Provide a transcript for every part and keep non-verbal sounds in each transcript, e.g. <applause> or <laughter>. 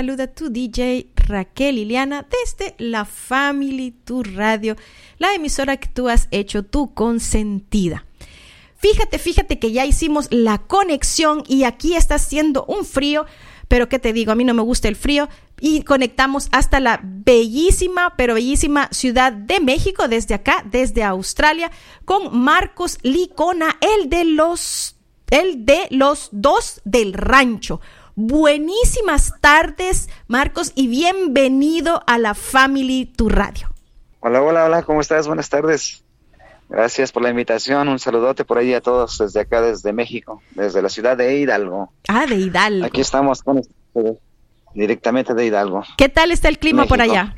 saluda tu DJ Raquel Liliana desde la Family Tour Radio, la emisora que tú has hecho tu consentida. Fíjate, fíjate que ya hicimos la conexión y aquí está haciendo un frío, pero qué te digo, a mí no me gusta el frío y conectamos hasta la bellísima, pero bellísima Ciudad de México desde acá, desde Australia, con Marcos Licona, el de los el de los dos del rancho. Buenísimas tardes, Marcos, y bienvenido a la Family Tu Radio. Hola, hola, hola, ¿cómo estás? Buenas tardes. Gracias por la invitación. Un saludote por ahí a todos desde acá, desde México, desde la ciudad de Hidalgo. Ah, de Hidalgo. Aquí estamos con ustedes, directamente de Hidalgo. ¿Qué tal está el clima por allá?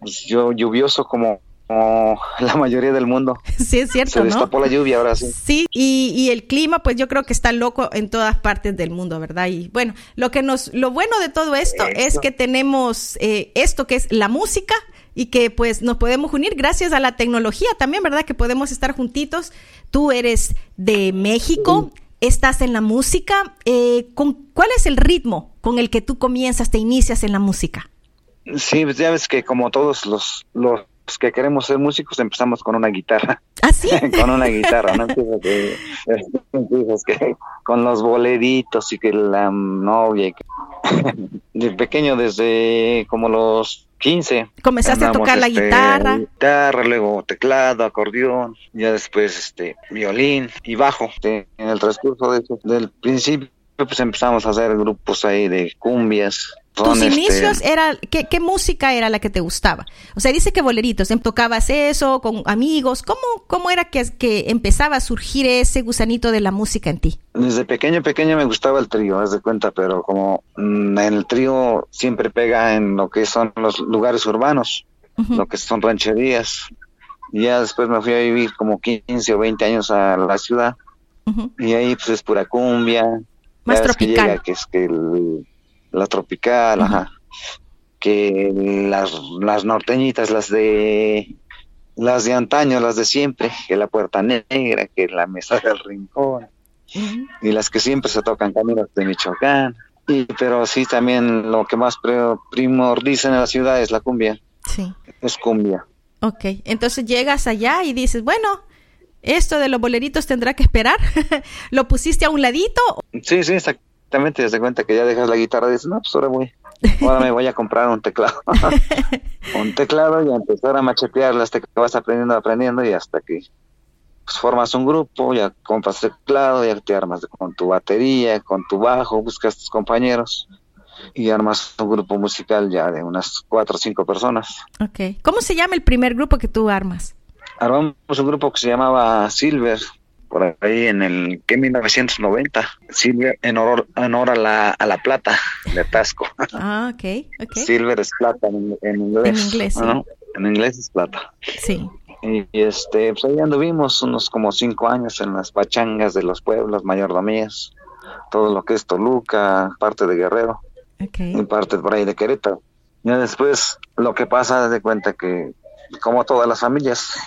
Pues yo lluvioso como, como la mayoría del mundo. <laughs> Sí, es cierto, Se ¿no? destapó la lluvia ahora sí. Sí, y, y el clima, pues yo creo que está loco en todas partes del mundo, ¿verdad? Y bueno, lo que nos, lo bueno de todo esto es que tenemos eh, esto que es la música y que pues nos podemos unir gracias a la tecnología también, ¿verdad? Que podemos estar juntitos. Tú eres de México, estás en la música. eh, ¿con, ¿Cuál es el ritmo con el que tú comienzas, te inicias en la música? Sí, pues ya ves que como todos los, los que queremos ser músicos empezamos con una guitarra. ¿Ah, sí? <laughs> con una guitarra, ¿no? Que- que con los boleritos y que la novia. y que- <laughs> de pequeño, desde como los 15. Comenzaste a tocar la este, guitarra. Guitarra, luego teclado, acordeón, ya después este violín y bajo. Este, en el transcurso de eso, del principio, pues empezamos a hacer grupos ahí de cumbias. Tus este, inicios era ¿qué, qué música era la que te gustaba? O sea, dice que boleritos, em, tocabas eso con amigos, ¿cómo cómo era que, que empezaba a surgir ese gusanito de la música en ti? Desde pequeño, pequeño me gustaba el trío, haz de cuenta, pero como mm, en el trío siempre pega en lo que son los lugares urbanos, lo que son rancherías. Y ya después me fui a vivir como 15 o 20 años a la ciudad y ahí pues es pura cumbia. Más ves que tropical. llega, que es que el- la tropical, ajá. Que las, las norteñitas, las de las de antaño, las de siempre, que la puerta negra, que la mesa del rincón y las que siempre se tocan caminos de Michoacán. Y, pero sí, también lo que más primordiza en la ciudad es la cumbia, Sí. es cumbia. Ok, entonces llegas allá y dices, bueno, esto de los boleritos tendrá que esperar. <laughs> ¿Lo pusiste a un ladito? Sí, sí, exactamente, desde cuenta que ya dejas la guitarra y dices, no, pues ahora voy, ahora me voy a comprar un teclado. <laughs> un teclado y a empezar a machetear hasta que vas aprendiendo, aprendiendo y hasta que pues, formas un grupo, ya compras teclado, ya te armas con tu batería, con tu bajo, buscas tus compañeros y armas un grupo musical ya de unas cuatro o cinco personas. Ok. ¿Cómo se llama el primer grupo que tú armas? Armamos un grupo que se llamaba Silver, por ahí en el que 1990, Silver en honor, en honor a, la, a la plata de Tasco. Ah, ok, ok. Silver es plata en, en inglés. En inglés, sí. ¿no? En inglés es plata. Sí. Y, y, este, pues ahí anduvimos unos como cinco años en las pachangas de los pueblos, mayordomías, todo lo que es Toluca, parte de Guerrero y parte por ahí de Querétaro. Ya después lo que pasa, de cuenta que, como todas las familias,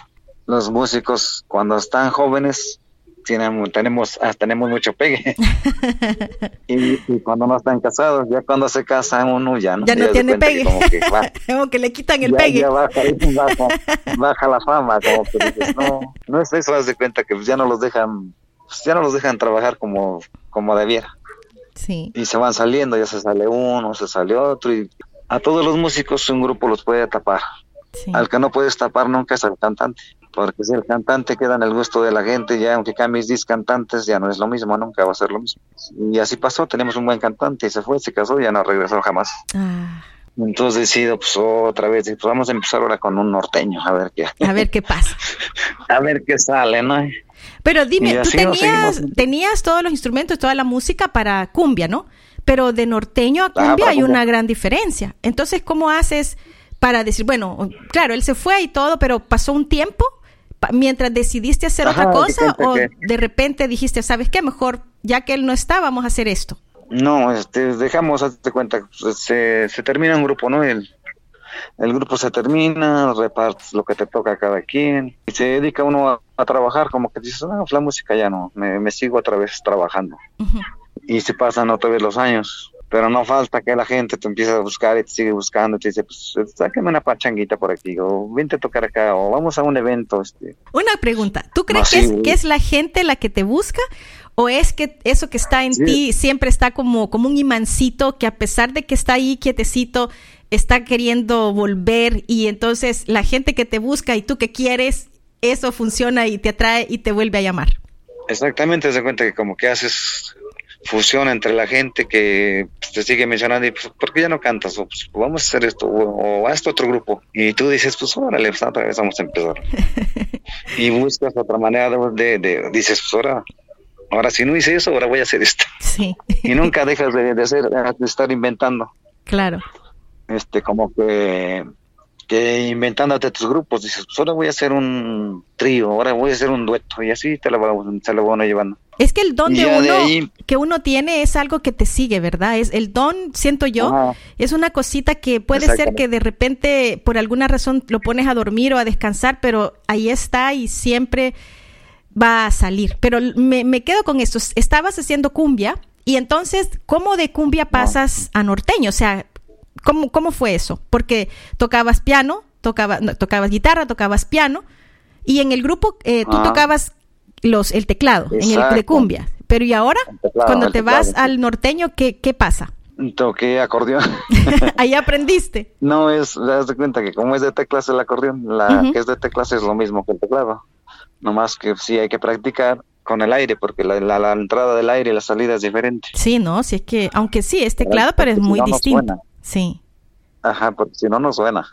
los músicos cuando están jóvenes tienen, tenemos, ah, tenemos mucho pegue. <laughs> y, y cuando no están casados, ya cuando se casan uno ya no, Ya no tiene que pegue. como que va- <laughs> Como que le quitan el ya, pegue. ya baja, baja, <laughs> baja la fama, como que dices, no, no es eso, haz de cuenta que pues, ya no los dejan, pues, ya no los dejan trabajar como, como debiera Sí. y se van saliendo, ya se sale uno, se sale otro y a todos los músicos un grupo los puede tapar. sí. Al que no puedes tapar nunca es al cantante, porque si el cantante queda en el gusto de la gente, ya aunque cambies 10 cantantes, ya no es lo mismo, nunca va a ser lo mismo. Y así pasó, tenemos un buen cantante y se fue, se casó, ya no regresó jamás. Ah, Entonces decido, pues otra vez, pues vamos a empezar ahora con un norteño, a ver qué, a ver qué pasa. <laughs> a ver qué sale, ¿no? Pero dime, tú tenías, tenías todos los instrumentos, toda la música para cumbia, ¿no? Pero de norteño a cumbia para hay cumbia. una gran diferencia. Entonces, ¿cómo haces para decir, bueno, claro, él se fue y todo, pero pasó un tiempo mientras decidiste hacer Ajá, otra cosa o que- de repente dijiste, ¿sabes qué? Mejor, ya que él no está, vamos a hacer esto. No, este, dejamos, hazte cuenta, pues, se, se termina un grupo, ¿no? El, el grupo se termina, repartes lo que te toca a cada quien y se dedica uno a, trabajar, como que dices, no, la música ya no, me, sigo otra vez trabajando. Y se pasan otra vez los años, pero no falta que la gente te empiece a buscar y te sigue buscando y te dice, pues sáqueme una pachanguita por aquí, o vente a tocar acá, o vamos a un evento. Este. Una pregunta, ¿tú crees que, es, que es la gente la que te busca ¿O es que eso que está en ti siempre está como, como un imancito que a pesar de que está ahí quietecito, está queriendo volver y entonces la gente que te busca y tú que quieres, eso funciona y te atrae y te vuelve a llamar? Exactamente, se cuenta que como que haces fusión entre la gente que te sigue mencionando y pues, ¿por qué ya no cantas? O pues, vamos a hacer esto, o, a este otro grupo. Y tú dices, pues órale, pues otra vez vamos a empezar. <laughs> y buscas otra manera de, de, dices, pues ahora ahora si no hice eso, ahora voy a hacer esto. Sí. Y nunca dejas de, hacer, de estar inventando. Claro. Este, como que, que inventándote tus grupos, dices, pues ahora voy a hacer un trío, ahora voy a hacer un dueto, y así te lo, se lo van llevando. Es que el don de uno que uno tiene es algo que te sigue, ¿verdad? Es el don, siento yo, es una cosita que puede ser que de repente por alguna razón lo pones a dormir o a descansar, pero ahí está y siempre va a salir. Pero me, me quedo con esto. Estabas haciendo cumbia y entonces, ¿cómo de cumbia pasas a norteño? O sea, ¿cómo, cómo fue eso? Porque tocabas piano, tocaba, tocabas guitarra, tocabas piano y en el grupo eh, tú tocabas los, el teclado, en el de cumbia. Pero ¿y ahora? cuando te vas al norteño, ¿qué, qué pasa? Toqué acordeón. <laughs> Ahí aprendiste. <laughs> No, es, te das cuenta que como es de teclas el acordeón, la que es de teclas es lo mismo que el teclado más que sí hay que practicar con el aire, porque la, la, entrada del aire y la salida es diferente. Sí, no, si es que, aunque sí, es teclado, pero es muy distinto. sí. Ajá, porque si no, no suena.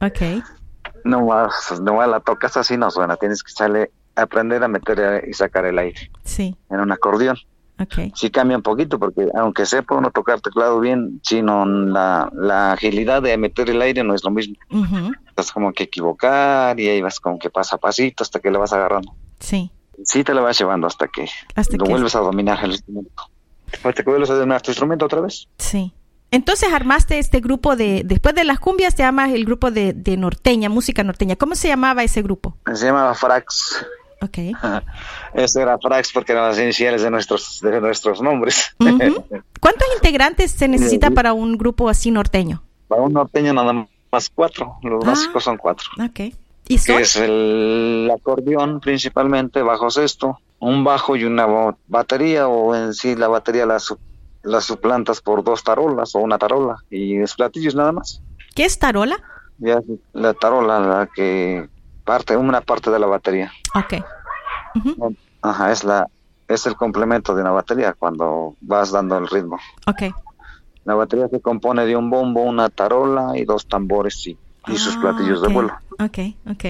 Ok. <laughs> no más, no la tocas así, no suena. Tienes que sale, aprender a meter y sacar el aire. Sí. En un acordeón. Okay. Sí cambia un poquito, porque aunque sepa uno tocar teclado bien, sino la, la agilidad de meter el aire no es lo mismo. Uh como que equivocar y ahí vas como que pasa a pasito hasta que le vas agarrando. Sí. Sí te lo vas llevando hasta que lo vuelves a dominar el instrumento. Hasta que vuelves a dominar tu instrumento otra vez. Sí. Entonces armaste este grupo de, después de las cumbias te llamas el grupo de, de norteña, música norteña. ¿Cómo se llamaba ese grupo? Se llamaba Frax. Ok. <laughs> Eso era Frax porque eran las iniciales de nuestros, de nuestros nombres. <laughs> ¿Cuántos integrantes se necesita para un grupo así norteño? Para un norteño nada más cuatro, los ah, básicos son cuatro. Ok. ¿Y son? Que es el acordeón principalmente, bajo sexto, un bajo y una batería o en sí la batería la, la suplantas por dos tarolas o una tarola y es platillos nada más. ¿Qué es tarola? Ya, la tarola, la que parte, una parte de la batería. Ok. Ajá, es la es el complemento de una batería cuando vas dando el ritmo. Ok. La batería se compone de un bombo, una tarola y dos tambores y, y sus ah, platillos de vuelo. Ok, ok.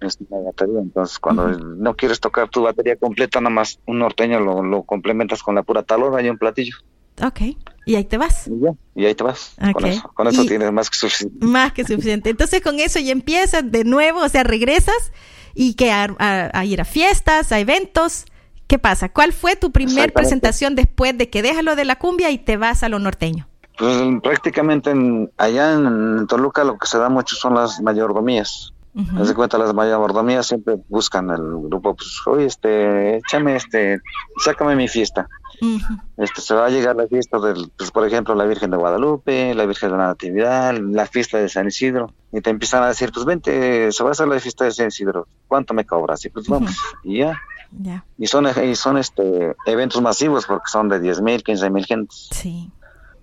Es una batería, entonces cuando no quieres tocar tu batería completa, nada más un norteño lo, lo complementas con la pura tarola y un platillo. Ok, y ahí te vas. Y, ahí te vas. Con eso, con eso tienes más que suficiente. Más que suficiente. Entonces con eso ya empiezas de nuevo, o sea, regresas y que a, ir a fiestas, a eventos. ¿Qué pasa? ¿Cuál fue tu primer presentación después de que dejas lo de la cumbia y te vas a lo norteño? Pues prácticamente en, allá en, Toluca lo que se da mucho son las mayordomías. Uh -huh. cuenta, las mayordomías siempre buscan el grupo, pues, oye, este, échame, este, sácame mi fiesta. Este se va a llegar la fiesta del, pues, por ejemplo, la Virgen de Guadalupe, la Virgen de la Natividad, la fiesta de San Isidro, y te empiezan a decir, pues vente, se va a hacer la fiesta de San Isidro, ¿cuánto me cobras? Y pues vamos, y ya. Y son, y son este eventos masivos porque son de 10 mil, 15 mil gentes. Sí.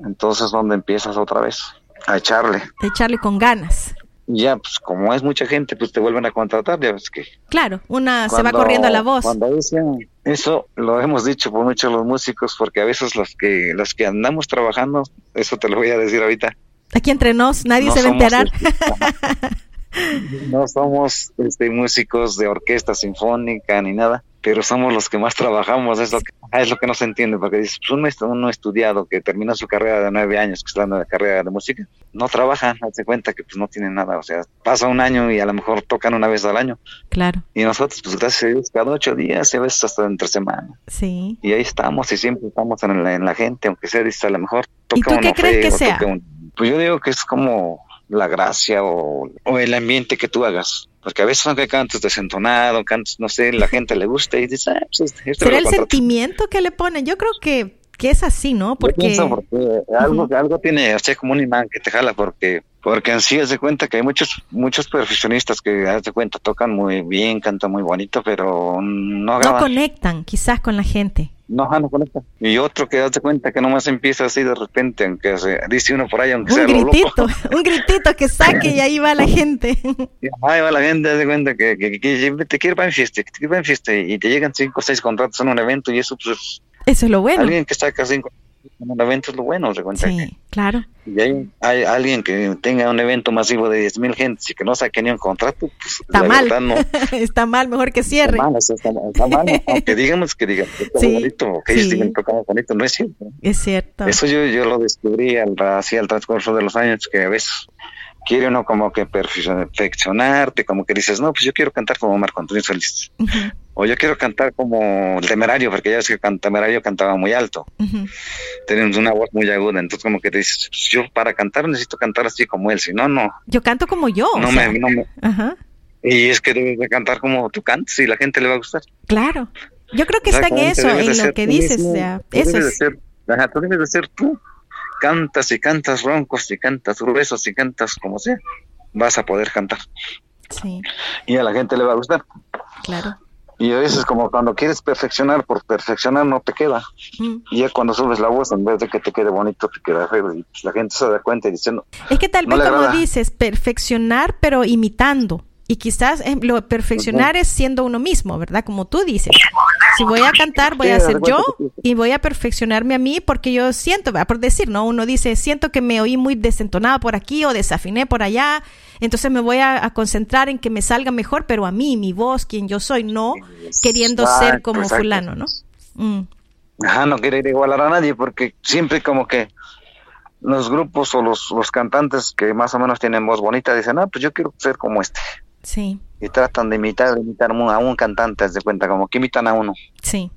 Entonces, ¿dónde empiezas otra vez? A echarle. A echarle con ganas ya, pues como es mucha gente, pues te vuelven a contratar, ya ves que. Claro, una se va corriendo a la voz. Cuando dicen eso, lo hemos dicho por muchos los músicos, porque a veces los que los que andamos trabajando, eso te lo voy a decir ahorita. Aquí entre nos, nadie se va a enterar. Este, <laughs> no somos este, músicos de orquesta sinfónica ni nada pero somos los que más trabajamos, es lo que, es lo que no se entiende, porque dices, pues uno, estudiado que termina su carrera de nueve años, que está en la carrera de música, no trabajan, hace cuenta que pues no tienen nada, o sea, pasa un año y a lo mejor tocan una vez al año. Claro. Y nosotros, pues gracias a Dios, cada ocho días, a veces hasta entre semana. Sí. Y ahí estamos y siempre estamos en la, en la gente, aunque sea, dice, a lo mejor toca ¿Y tú qué crees que sea? pues yo digo que es como la gracia o, o el ambiente que tú hagas. Porque a veces aunque cantes desentonado, cantes, no sé, la gente le gusta y dice, ah, pues este, este ¿Será el sentimiento que le ponen? Yo creo que, que es así, ¿no? Porque, porque algo, algo tiene, o sea, como un imán que te jala, porque porque en sí haz de cuenta que hay muchos muchos profesionistas que haz de cuenta tocan muy bien, cantan muy bonito, pero no No conectan quizás con la gente. No, no conectan. Y otro que haz de cuenta que nomás empieza así de repente, aunque se, dice uno por ahí, aunque un sea gritito, <laughs> un gritito que saque y ahí va la gente. <laughs> ahí va la gente, haz de cuenta que, que, que, te quiere para fiesta, te quiere para en fiesta y te llegan cinco o seis contratos en un evento y eso pues... Eso es lo bueno. Alguien que saca cinco un evento es lo bueno, se cuenta sí, claro. Y hay, hay, alguien que tenga un evento masivo de 10.000 gente y que no saque ni un contrato, pues está mal. No, <laughs> está mal, mejor que cierre. Está mal, está, está mal aunque digamos que digan que está sí, bonito, que sí. ellos digan tocamos bonito, no es cierto. Es cierto. Eso yo, yo lo descubrí al, así al transcurso de los años, que a veces quiere uno como que perfeccionarte, como que dices, no, pues yo quiero cantar como Marco Antonio Solís. Uh -huh. O yo quiero cantar como Temerario, porque ya ves que Temerario cantaba muy alto. Uh -huh. Tenemos una voz muy aguda, entonces como que te dices, pues yo para cantar necesito cantar así como él, si no, no. Yo canto como yo. No, o me, sea. no me... Uh -huh. Y es que debes de cantar como tú cantas y la gente le va a gustar. Claro. Yo creo que está en eso, en lo que dices. Mismo, o sea, tú eso debes es... de ser, ajá, tú debes de ser tú. Cantas y cantas roncos y cantas gruesos y cantas como sea vas a poder cantar. Sí. Y a la gente le va a gustar. Claro. Y a veces como cuando quieres perfeccionar, por perfeccionar no te queda. Mm. Y ya cuando subes la voz, en vez de que te quede bonito, te queda feo. Y pues la gente se da cuenta y diciendo... Es que tal vez como dices, perfeccionar pero imitando. Y quizás eh, lo perfeccionar es siendo uno mismo, ¿verdad? Como tú dices. Si voy a cantar, voy a ser yo y voy a perfeccionarme a mí porque yo siento, por decir, ¿no? Uno dice, siento que me oí muy desentonado por aquí o desafiné por allá, entonces me voy a, a concentrar en que me salga mejor, pero a mí, mi voz, quien yo soy, no queriendo ser como exacto. fulano, ¿no? Mm. Ajá, no querer igualar a nadie porque siempre como que los grupos o los, los cantantes que más o menos tienen voz bonita dicen, ah, pues yo quiero ser como este. Sí. Y tratan de imitar, de imitar a un cantante, haz de cuenta, como que imitan a uno. Sí.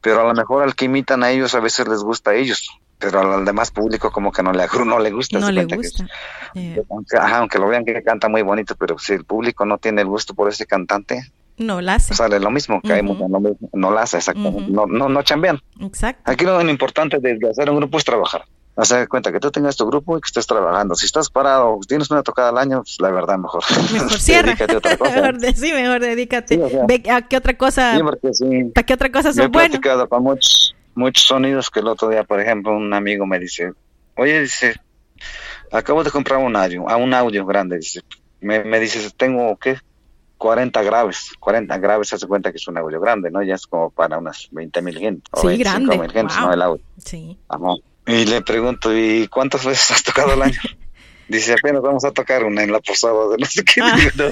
Pero a lo mejor al que imitan a ellos a veces les gusta a ellos, pero al demás público como que no le, <laughs> no le gusta. No le gusta. Que, yeah. aunque, ajá, aunque lo vean que canta muy bonito, pero si el público no tiene el gusto por ese cantante, no la hace. Sale lo mismo, caemos uh -huh. en lo mismo, no la hace. Uh -huh. no, no, no chambean. Exacto. Aquí lo importante de hacer un grupo es trabajar hacer cuenta que tú tengas tu grupo y que estés trabajando. Si estás parado, tienes una tocada al año, pues la verdad, mejor. Mejor <laughs> cierra. dedícate a otra <laughs> cosa. mejor de, sí, mejor dedícate. Sí, o sea, Ve a qué otra cosa. Sí, porque sí. ¿Para qué otra cosa son? He platicado con muchos, muchos sonidos que el otro día, por ejemplo, un amigo me dice, oye, dice, acabo de comprar un audio, a un audio grande, dice, me, me dice, tengo, ¿qué? 40 graves, 40 graves, hace cuenta que es un audio grande, ¿no? Ya es como para unas 20 mil gente. Sí, o grande. mil gente, wow. ¿no? El audio. Sí. Ajá. Y le pregunto, ¿y cuántas veces has tocado al año? <laughs> Dice, apenas vamos a tocar una en la posada de no sé qué. Ah, <laughs> no,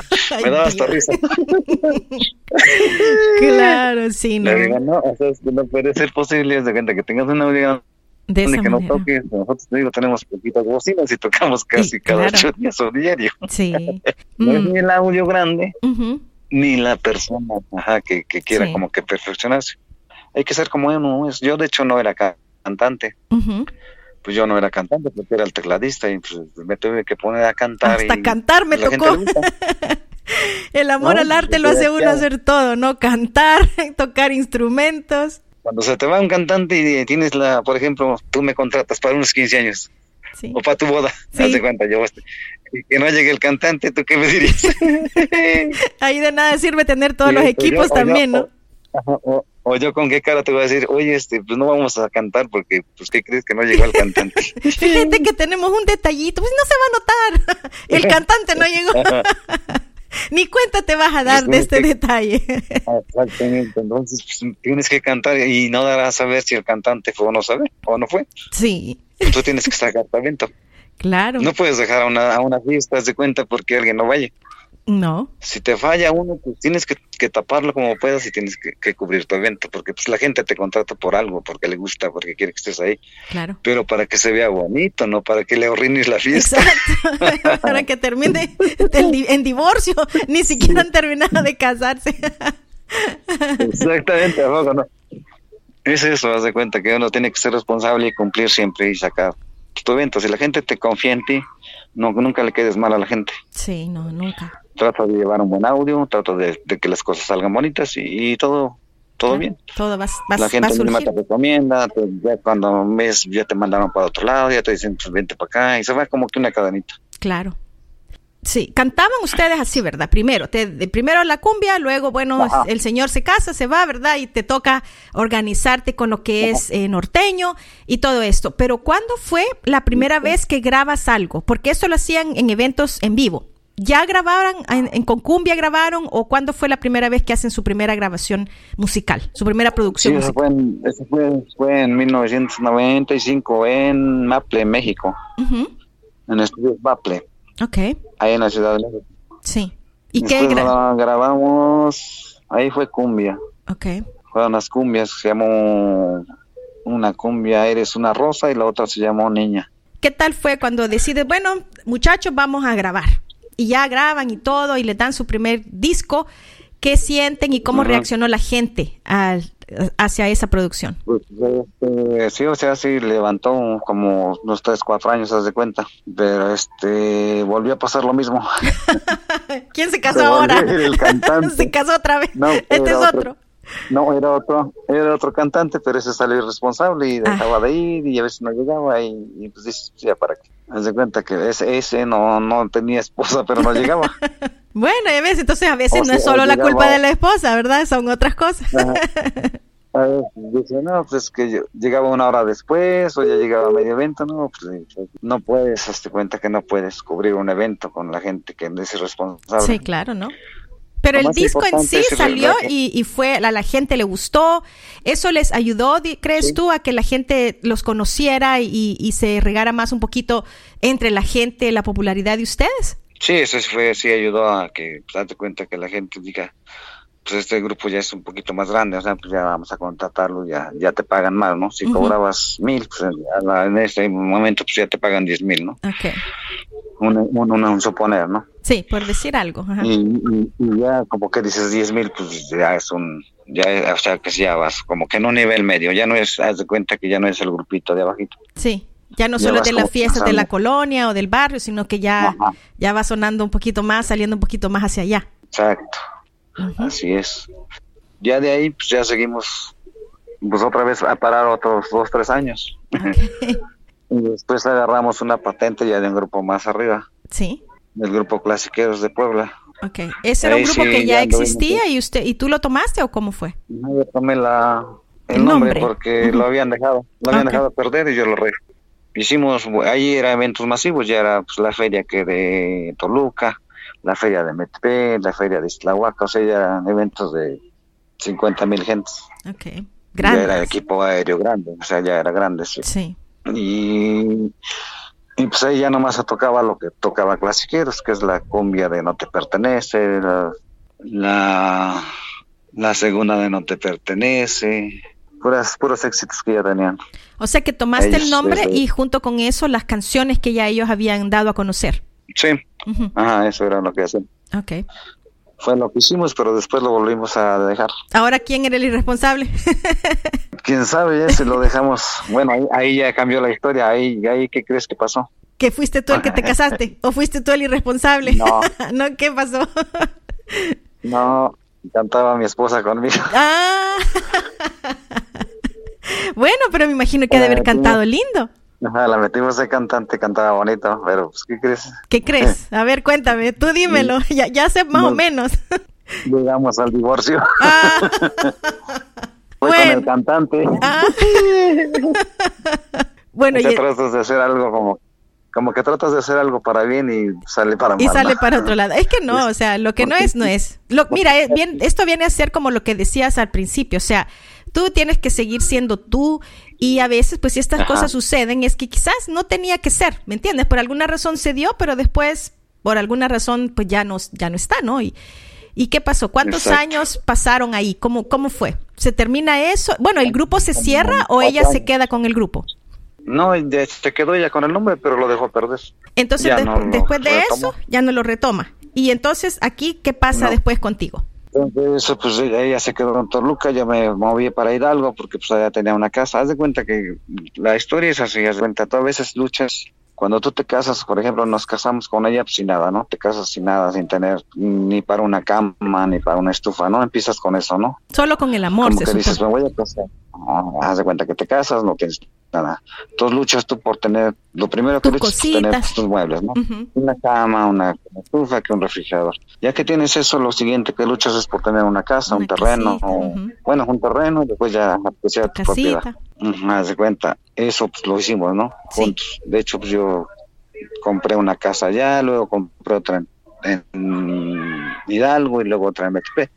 me daba hasta risa. <laughs> claro, sí, ¿no? Le digo, no, o sea, es que no puede ser posible, de cuenta que tengas una audio de esa que manera. no toques. Nosotros, digo, tenemos poquitas bocinas y tocamos casi sí, cada claro. ocho días o diario. Sí. no mm. es ni el audio grande, uh -huh. ni la persona ajá, que, que quiera sí. como que perfeccionarse. Hay que ser como uno es. Yo, de hecho, no era cantante. Uh -huh pues yo no era cantante porque era el tecladista y pues me tuve que poner a cantar. Hasta y cantar me tocó. <laughs> el amor no, al arte lo hace uno hacer todo, ¿no? Cantar, <laughs> tocar instrumentos. Cuando se te va un cantante y tienes la, por ejemplo, tú me contratas para unos 15 años sí. o para tu boda, sí. haz de cuenta, yo y que no llegue el cantante, ¿tú qué me dirías? <laughs> Ahí de nada sirve tener todos sí, los equipos yo, también, yo, ¿no? O, o, o, yo con qué cara te voy a decir, oye, este, pues no vamos a cantar porque, pues, ¿qué crees que no llegó el cantante? <laughs> Fíjate que tenemos un detallito, pues no se va a notar, <laughs> el cantante no llegó. <laughs> Ni cuenta te vas a dar pues de este que, detalle. Exactamente, entonces pues, tienes que cantar y no darás a saber si el cantante fue o no sabe, o no fue. Sí. Tú tienes que sacar talento. Claro. No puedes dejar a una, a una fiesta de cuenta porque alguien no vaya. No. Si te falla uno, pues tienes que, que taparlo como puedas y tienes que, que, cubrir tu evento, porque pues la gente te contrata por algo, porque le gusta, porque quiere que estés ahí. Claro. Pero para que se vea bonito, no para que le arruines la fiesta. Exacto. <laughs> para que termine en divorcio, ni siquiera han terminado de casarse. Exactamente, tampoco no. Es eso, haz de cuenta que uno tiene que ser responsable y cumplir siempre y sacar tu evento. Si la gente te confía en ti, no, nunca le quedes mal a la gente. Sí, no, nunca. Trata de llevar un buen audio, trata de, que las cosas salgan bonitas y, todo todo bien. Todo va, va La gente misma te recomienda, ya cuando ves, ya te mandaron para otro lado, ya te dicen, pues vente para acá, y se va como que una cadenita. Claro. Sí, cantaban ustedes así, ¿verdad? Primero, te, de primero la cumbia, luego, bueno, el señor se casa, se va, ¿verdad? Y te toca organizarte con lo que es eh, norteño y todo esto. Pero ¿cuándo fue la primera vez que grabas algo? Porque esto lo hacían en eventos en vivo. ¿Ya grabaron, en, en Concumbia grabaron o cuándo fue la primera vez que hacen su primera grabación musical, su primera producción sí, musical? Fue en, eso fue, fue en 1995 en Maple, México. En estudios Maple. Ok. Ahí en la Ciudad de México. Sí. ¿Y qué grabamos? Ahí fue cumbia. Ok. Fueron las cumbias, se llamó una cumbia Eres una rosa y la otra se llamó Niña. ¿Qué tal fue cuando decides, bueno, muchachos, vamos a grabar? Y ya graban y todo y le dan su primer disco. ¿Qué sienten y cómo reaccionó la gente al, hacia esa producción? Pues, este, sí, o sea, sí levantó como unos tres, cuatro años, haz de cuenta, pero este volvió a pasar lo mismo. <laughs> ¿Quién se casó ahora? El <laughs> cantante. se casó otra vez. este es otro. No, era otro, era otro cantante, pero ese salió irresponsable y dejaba de ir y a veces no llegaba y, y pues dice, ya para qué. Haz de cuenta que ese, ese no, no tenía esposa, pero no llegaba. <laughs> Bueno, ya ves, entonces a veces no es solo la culpa de la esposa, ¿verdad? Son otras cosas. A ver, dice, no, pues que yo llegaba una hora después o ya llegaba a medio evento, no, pues no puedes, hazte cuenta que no puedes cubrir un evento con la gente que es irresponsable. Sí, claro, ¿no? Pero el disco en sí salió y, y, fue, a la gente le gustó. ¿Eso les ayudó, crees tú, a que la gente los conociera y, y se regara más un poquito entre la gente la popularidad de ustedes? Sí, eso fue, sí ayudó a que, date cuenta que la gente diga, pues este grupo ya es un poquito más grande, o sea, pues ya vamos a contratarlo, ya, ya te pagan más, ¿no? Si cobrabas mil, pues en ese momento pues ya te pagan diez mil, ¿no? Ok. Un, un, suponer, ¿no? Sí, por decir algo. Y, ya como que dices diez mil, pues ya es un, ya, o sea, que ya vas como que en un nivel medio, ya no es, haz de cuenta que ya no es el grupito de abajito. Sí. Ya no solo de las fiestas de la colonia o del barrio, sino que ya, ya va sonando un poquito más, saliendo un poquito más hacia allá. Exacto. Así es. Ya de ahí, pues ya seguimos, pues otra vez a parar otros dos, tres años. <laughs> y después agarramos una patente ya de un grupo más arriba. Sí. Del grupo Clasiqueros de Puebla. Ok. ¿Ese era un grupo que ya, existía y usted y tú lo tomaste o cómo fue? No, yo tomé la, el, nombre, porque lo habían dejado, lo habían dejado perder y yo lo re hicimos, ahí era eventos masivos, ya era pues, la feria que de Toluca, la feria de Metepec, la feria de Islahuaca, o sea, ya eran eventos de 50 mil gentes. Ok, grande. Ya era equipo aéreo grande, o sea, ya era grande, sí. Sí. Y, y pues ahí ya nomás se tocaba lo que tocaba Clasiqueros, que es la cumbia de No Te Pertenece, la, la segunda de No Te Pertenece, puras, puros éxitos que ya tenían. O sea que tomaste el nombre y junto con eso las canciones que ya ellos habían dado a conocer. Sí, ajá, eso era lo que hacían. Ok. Fue lo que hicimos, pero después lo volvimos a dejar. ¿Ahora quién era el irresponsable? <laughs> Quién sabe, ya si lo dejamos. Bueno, ahí, ya cambió la historia. Ahí, ahí, ¿qué crees que pasó? ¿Que fuiste tú el que te <laughs> casaste? ¿O fuiste tú el irresponsable? No. <laughs> ¿No? ¿Qué pasó? no, cantaba mi esposa conmigo. Ah. bueno, pero me imagino que ha de haber cantado lindo. Ajá, la metimos de cantante, cantaba bonito, pero pues, ¿qué crees? ¿Qué crees? <laughs> A ver, cuéntame, tú dímelo, ya, ya sé más o menos. <laughs> Llegamos al divorcio. Ah. <laughs> Fue con el cantante. Ah. bueno, y tratas de hacer algo como como que tratas de hacer algo para bien y sale para mal. Y sale para otro lado. Es que no, o sea, lo que no es, no es. Lo, mira, eh, bien, esto viene a ser como lo que decías al principio, o sea, tú tienes que seguir siendo tú y a veces, pues si estas cosas suceden, es que quizás no tenía que ser, ¿me entiendes? Por alguna razón se dio, pero después, por alguna razón, pues ya no, ya no está, ¿no? Y, ¿Y qué pasó? ¿Cuántos años pasaron ahí? ¿Cómo, ¿Cómo fue? ¿Se termina eso? Bueno, ¿el grupo se cierra o ella se queda con el grupo? No, se quedó ella con el nombre, pero lo dejó perder. Entonces, después de eso, ya no lo retoma. Y entonces, aquí, ¿qué pasa después contigo? Entonces, pues ella se quedó en Toluca, ya me moví para ir algo porque pues allá tenía una casa. Haz de cuenta que la historia es así, haz de cuenta, tú a veces luchas cuando tú te casas, por ejemplo, nos casamos con ella pues, sin nada, ¿no? Te casas sin nada, sin tener ni para una cama, ni para una estufa, ¿no? Empiezas con eso, ¿no? Solo con el amor. Como que dices, me voy a casar. Ah, haz de cuenta que te casas, no tienes nada. Entonces luchas tú por tener, lo primero que luchas es tener tus muebles, ¿no? Una cama, una, estufa, que un refrigerador. Ya que tienes eso, lo siguiente que luchas es por tener una casa, un terreno, bueno, un terreno, y después ya que sea tu propiedad. haz de cuenta, eso pues lo hicimos, ¿no? Juntos. De hecho, pues yo compré una casa allá, luego compré otra en, Hidalgo y luego otra en MTP.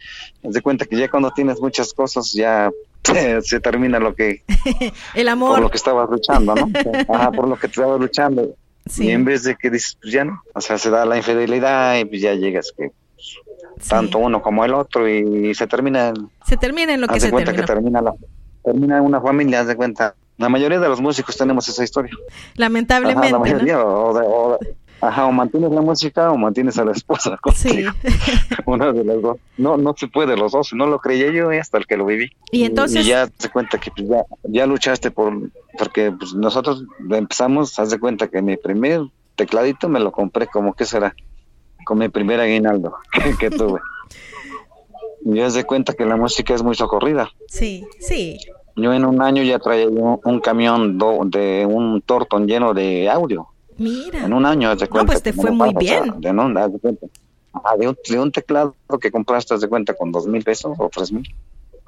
Haz de cuenta que ya cuando tienes muchas cosas ya <laughs> se termina lo que... <laughs> el amor. Por lo que estabas luchando, ¿no? <laughs> Ajá, por lo que estabas luchando. Y en vez de que dices, pues ya no, o sea, se da la infidelidad y pues ya llegas que tanto uno como el otro y, se termina... Se termina en lo que se cuenta que termina la termina una familia, haz de cuenta. La mayoría de los músicos tenemos esa historia. Lamentablemente. la mayoría, o, Ajá, o mantienes la música o mantienes a la esposa. Sí. <laughs> Una de las dos. No, no se puede los dos. No lo creía yo hasta el que lo viví. Y entonces. Y ya te cuenta que pues, ya, ya luchaste por. Porque pues, nosotros empezamos, haz de cuenta que mi primer tecladito me lo compré como que será. Con mi primer aguinaldo <laughs> que, tuve. y haz de cuenta que la música es muy socorrida. Sí, sí. Yo en un año ya traía un, camión de un tortón lleno de audio. Mira. En un año, de cuenta. No, pues te fue muy bien. de, no, de, un, de, un, teclado que compraste, de cuenta, con dos mil pesos o tres mil.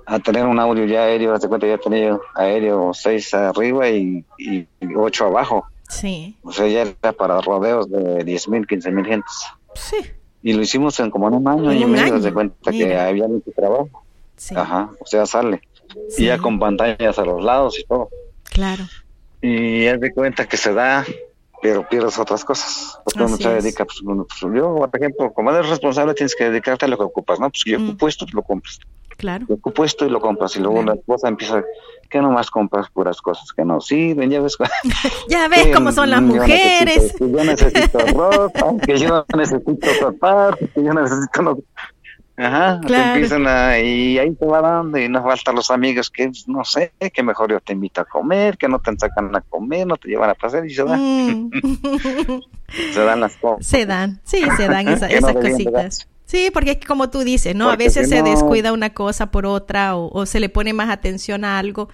A tener un audio ya aéreo, de cuenta, ya tenía aéreo seis arriba y, y ocho abajo. Sí. O sea, ya era para rodeos de diez mil, quince mil gentes. Sí. Y lo hicimos en como en un año y medio, de cuenta que había mucho trabajo. Sí. Ajá, o sea, sale. Y ya con pantallas a los lados y todo. Claro. Y es de cuenta que se da pero pierdes otras cosas. Porque uno se dedica, pues, pues, yo, por ejemplo, como eres responsable, tienes que dedicarte a lo que ocupas, ¿no? Pues yo mm. ocupo esto, lo compras. Claro. Yo ocupo esto y lo compras. Y luego la esposa empieza, que nomás compras puras cosas que no sirven, ya ves. <laughs> <laughs> ya ves cómo son las mujeres. que yo necesito ropa, que yo necesito <laughs> zapatos, que yo necesito... Ajá, claro. empiezan a, y ahí te va dando y nos faltan los amigos que no sé, que mejor yo te invito a comer, que no te sacan a comer, no te llevan a pasar y se dan. Mm. <laughs> se dan las cosas. Se dan, sí, se dan <laughs> esas cositas. Sí, porque como tú dices, ¿no? a veces se descuida una cosa por otra o, o se le pone más atención a algo.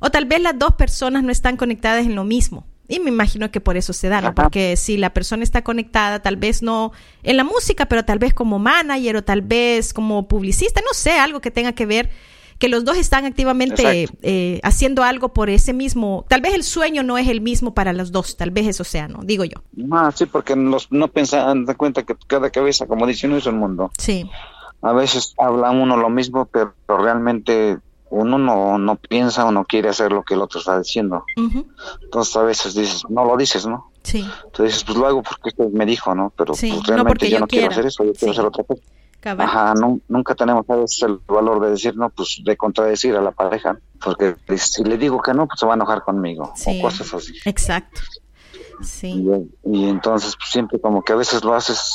O tal vez las dos personas no están conectadas en lo mismo. Y me imagino que por eso se da, ¿no? Porque si la persona está conectada, tal vez no en la música, pero tal vez como manager o tal vez como publicista, no sé, algo que tenga que ver, que los dos están activamente eh, haciendo algo por ese mismo, tal vez el sueño no es el mismo para los dos, tal vez eso sea, ¿no? Digo yo. Ah, sí, porque los, no pensan, de cuenta que cada cabeza, como dicen, es un mundo. Sí. A veces habla uno lo mismo, pero realmente uno no, no piensa o no quiere hacer lo que el otro está diciendo. Entonces a veces dices, no lo dices, ¿no? Sí. Entonces dices, pues lo hago porque usted me dijo, ¿no? Pero pues, realmente yo no quiero hacer eso, yo quiero hacer otra cosa. Ajá, nunca tenemos a veces el valor de decir, no, pues de contradecir a la pareja, porque si le digo que no, pues se va a enojar conmigo, o cosas así. Exacto. Sí. Y, y entonces pues, siempre como que a veces lo haces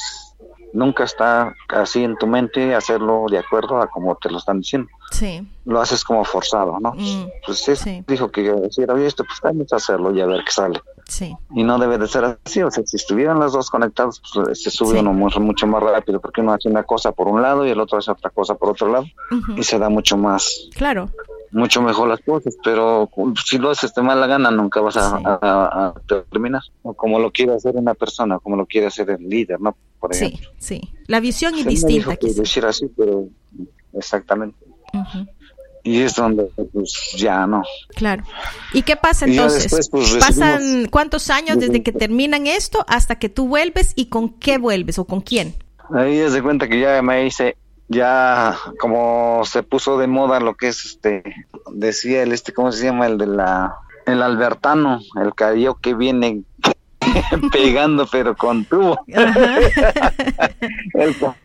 nunca está así en tu mente hacerlo de acuerdo a como te lo están diciendo. Sí. Lo haces como forzado, ¿no? Mm, pues dijo que decir, oye, esto, pues vamos a hacerlo y a ver qué sale. Sí. Y no debe de ser así, o sea, si estuvieran los dos conectados, pues se sube uno mucho, mucho, más rápido, porque uno hace una cosa por un lado y el otro hace otra cosa por otro lado, y se da mucho más. Claro mucho mejor las cosas, pero si lo haces de mala gana nunca vas a, terminar, o como lo quiere hacer una persona, como lo quiere hacer el líder, ¿no? Por sí, sí, la visión es distinta. Me decir así, pero exactamente. Y es donde pues ya no. Claro. ¿Y qué pasa entonces? Pues, ¿Pasan cuántos años desde que terminan esto hasta que tú vuelves y con qué vuelves o con quién? Ahí se cuenta que ya me hice ya como se puso de moda lo que es este decía el este cómo se llama el de la el albertano el que viene <laughs> pegando pero con tubo. <laughs>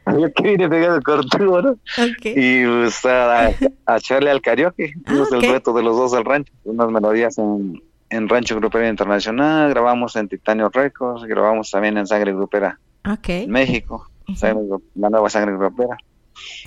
El que viene pegando con tubo ¿no? y pues a, echarle al karaoke. Ah, es el reto de los dos del rancho. Unas melodías en, en Rancho Grupera Internacional grabamos en Titanio Records grabamos también en Sangre Grupera en México la nueva Sangre Grupera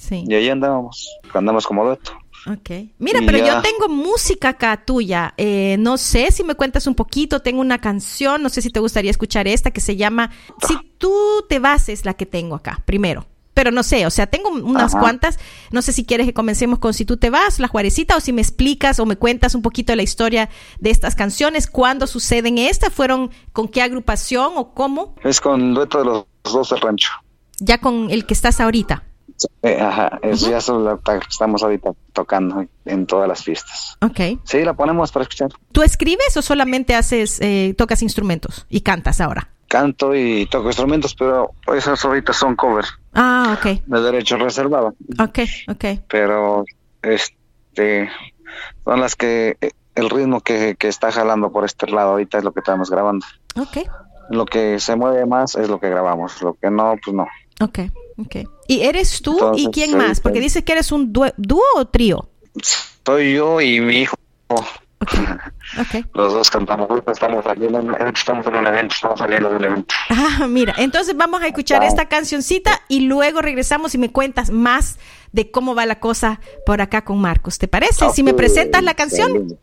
y ahí andábamos, andamos como dueto. Ok. Mira, pero yo tengo música acá tuya. Eh, no sé si me cuentas un poquito. Tengo una canción, no sé si te gustaría escuchar esta que se llama Si tú te vas es la que tengo acá, primero. Pero no sé, o sea, tengo unas cuantas. No sé si quieres que comencemos con Si tú te vas, La Juarecita, o si me explicas o me cuentas un poquito de la historia de estas canciones, cuándo suceden estas, fueron con qué agrupación o cómo. Es con el dueto de los dos del rancho. Ya con el que estás ahorita. Eh, ajá, es, ya estamos ahorita tocando en todas las fiestas. Ok. Sí, la ponemos para escuchar. ¿Tú escribes o solamente haces, eh, tocas instrumentos y cantas ahora? Canto y toco instrumentos, pero esas ahorita son cover. Ah, ok. De derecho reservado. Ok, ok. Pero, este, son las que, el ritmo que, que está jalando por este lado ahorita es lo que estamos grabando. Ok. Lo que se mueve más es lo que grabamos, lo que no, pues no. Ok, ok. ¿Y eres tú y quién más? Porque dices que eres un dúo o trío. Soy yo y mi hijo. Okay. <laughs> Los dos cantamos estamos saliendo, estamos en un evento, estamos saliendo de un evento. Ah, mira, entonces vamos a escuchar esta cancioncita y luego regresamos y me cuentas más de cómo va la cosa por acá con Marcos. ¿Te parece? si me presentas la canción.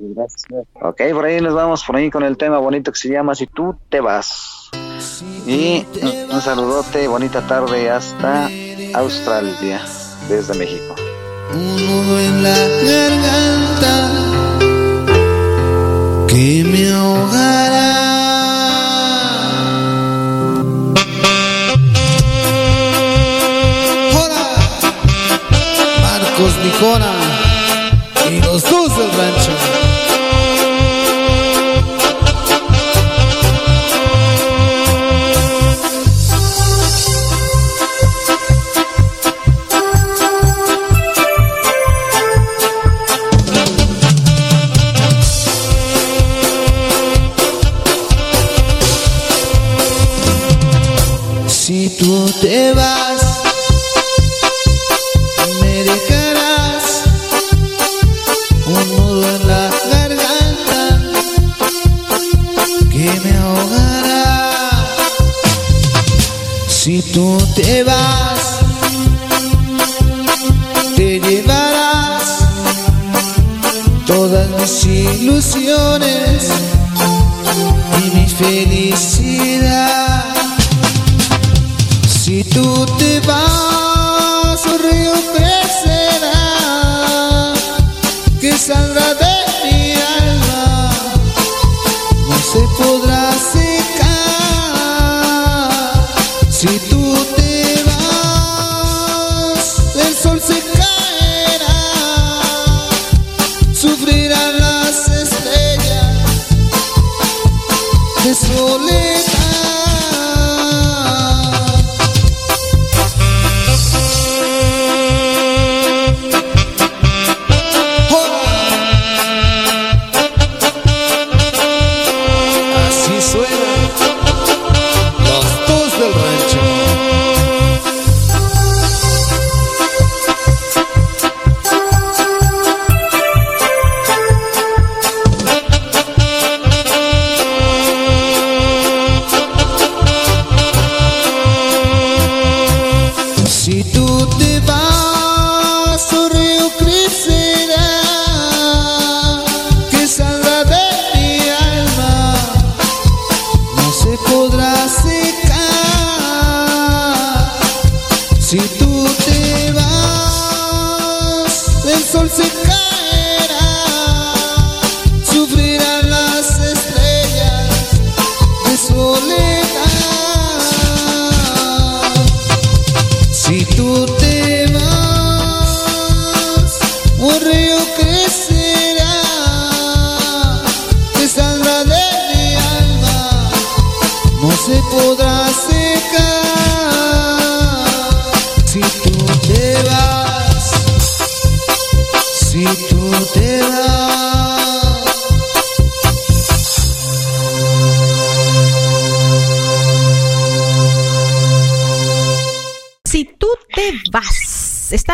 Ok, por ahí nos vamos, por ahí con el tema bonito que se llama Si tú te vas. Y un saludote, bonita tarde hasta Australia, desde México. Un nudo en la garganta que me ahogará. Hola, Marcos Nijona y los dos del te vas,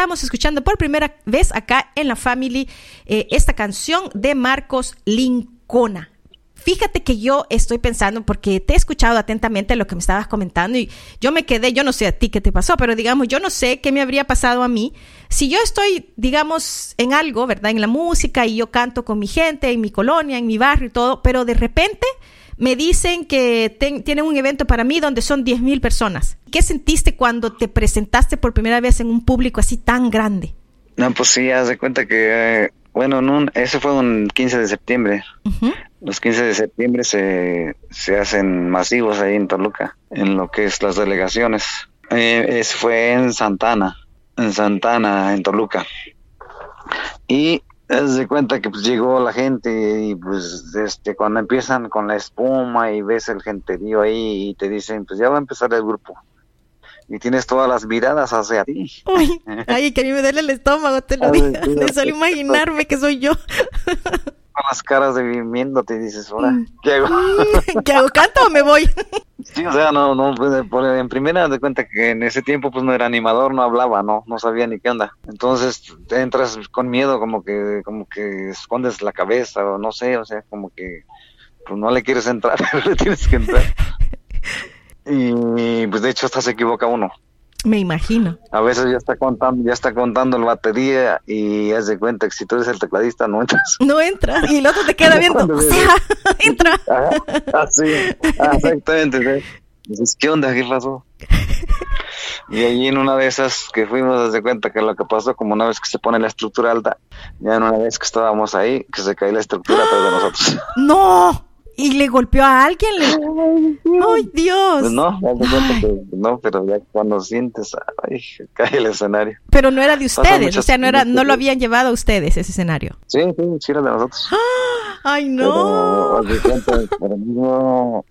estábamos escuchando por primera vez acá en la Family eh, esta canción de Marcos Lincona. Fíjate que yo estoy pensando, porque te he escuchado atentamente lo que me estabas comentando y yo me quedé, yo no sé a ti qué te pasó, pero digamos, yo no sé qué me habría pasado a mí si yo estoy, digamos, en algo, ¿verdad? En la música y yo canto con mi gente, en mi colonia, en mi barrio y todo, pero de repente me dicen que tienen un evento para mí donde son 10 mil personas. ¿Qué sentiste cuando te presentaste por primera vez en un público así tan grande? No, pues sí, haz de cuenta que, bueno, ese fue un 15 de septiembre. Los 15 de septiembre se, se hacen masivos ahí en Toluca, en lo que es las delegaciones. Eh, ese fue en Santana, en Santana, en Toluca. Y haz de cuenta que pues llegó la gente y pues este cuando empiezan con la espuma y ves el genterío ahí y te dicen pues ya va a empezar el grupo y tienes todas las miradas hacia ti. <laughs> Ay, que a mí me duele el estómago, te lo digo. De <laughs> solo imaginarme que soy yo. <laughs> Con las caras de viéndote y dices, ahora, mm. ¿qué hago? <laughs> ¿Qué hago? ¿Canto o me voy? <laughs> Sí, o sea, no, no, pues, en primera de cuenta que en ese tiempo pues no era animador, no hablaba, no, no sabía ni qué onda. Entonces te entras con miedo, como que, como que escondes la cabeza o no sé, o sea, como que pues no le quieres entrar, <laughs> le tienes que entrar. Y pues de hecho hasta se equivoca uno. Me imagino. A veces ya está contando, ya está contando la batería y es de cuenta que si tú eres el tecladista no entras. <laughs> No entras y el otro te queda <laughs> viendo. <laughs> o sea, entra. así, exactamente. Dices, ¿qué onda? ¿Qué pasó? Y allí en una de esas que fuimos, de cuenta que lo que pasó, como una vez que se pone la estructura alta, ya en una vez que estábamos ahí, que se cae la estructura atrás de nosotros. <gasps> ¡No! Y le golpeó a alguien. ¡Ay, Dios! Pues no, no, pero ya cuando sientes, ay, <laughs> cae el escenario. Pero no era de ustedes, o sea, no era, no lo habían llevado a ustedes ese escenario. Sí, sí, sí era de nosotros. ¡Ay, no!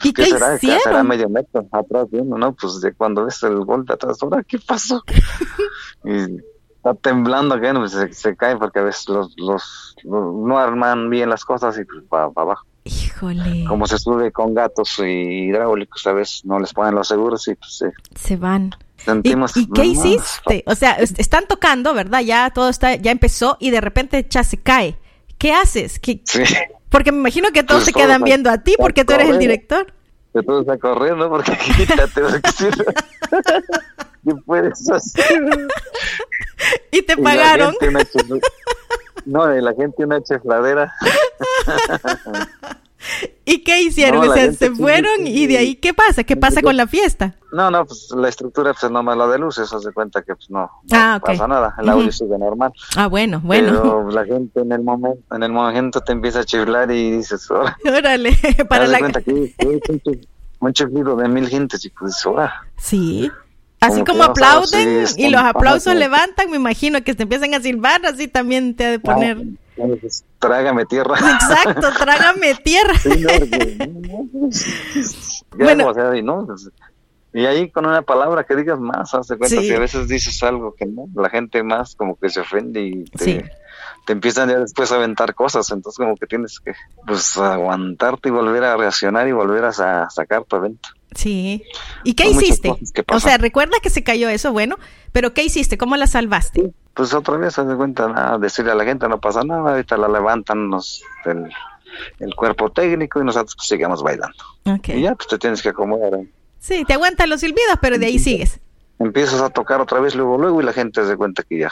¿Y qué, será? Hicieron? Será medio metro atrás viendo, ¿no? Pues de cuando ves el golpe atrás, ¿ahora qué pasó? <laughs> y está temblando que pues se, se, cae porque a veces los, los, no arman bien las cosas y pues va para abajo. Híjole. Como se sube con gatos y hidráulicos, a veces no les ponen los seguros y pues se van. Sentimos, ¿Y, qué hiciste? O sea, están tocando, ¿verdad? Ya todo está, ya empezó y de repente ya se cae. ¿Qué haces? ¿Qué? Porque me imagino que todos pues se quedan viendo a ti porque tú eres el director. Que todos están corriendo porque <laughs> quítate, <laughs> ¿qué puedes hacer? ¿Y te pagaron? No, de la gente una chifladera. <laughs> ¿Y qué hicieron? o sea, se fueron y de ahí, ¿qué pasa? ¿Qué pasa con la fiesta? No, no, pues la estructura pues, es nomás la de luces, se cuenta que pues no, ah, pasa nada, el audio sigue normal. Ah, bueno, bueno. Pero <laughs> la gente en el momento, en el momento te empieza a chiflar y dices, órale, <laughs> para la... cuenta que, un chiflido de mil gentes y pues, ahora. Sí. Así como, aplauden y los aplausos levantan, me imagino que te empiezan a silbar, así también te ha de poner. Pues, trágame tierra. Exacto, <laughs> trágame tierra. bueno, o sea, y, ¿no? Pues, y ahí con una palabra que digas más, hace cuenta que a veces dices algo que no, la gente más como que se ofende y te, te empiezan ya después a aventar cosas, entonces como que tienes que pues aguantarte y volver a reaccionar y volver a sacar tu evento. Sí. ¿Y qué hiciste? O sea, recuerda que se cayó eso, bueno, pero ¿qué hiciste? ¿Cómo la salvaste? Pues otra vez se cuenta, nada, decirle a la gente no pasa nada, ahorita la levantan nos, el, cuerpo técnico y nosotros pues, seguimos bailando. Y ya, pues te tienes que acomodar. ¿eh? Sí, te aguantan los silbidos, pero de ahí sigues. Empiezas a tocar otra vez luego, luego y la gente se cuenta que ya.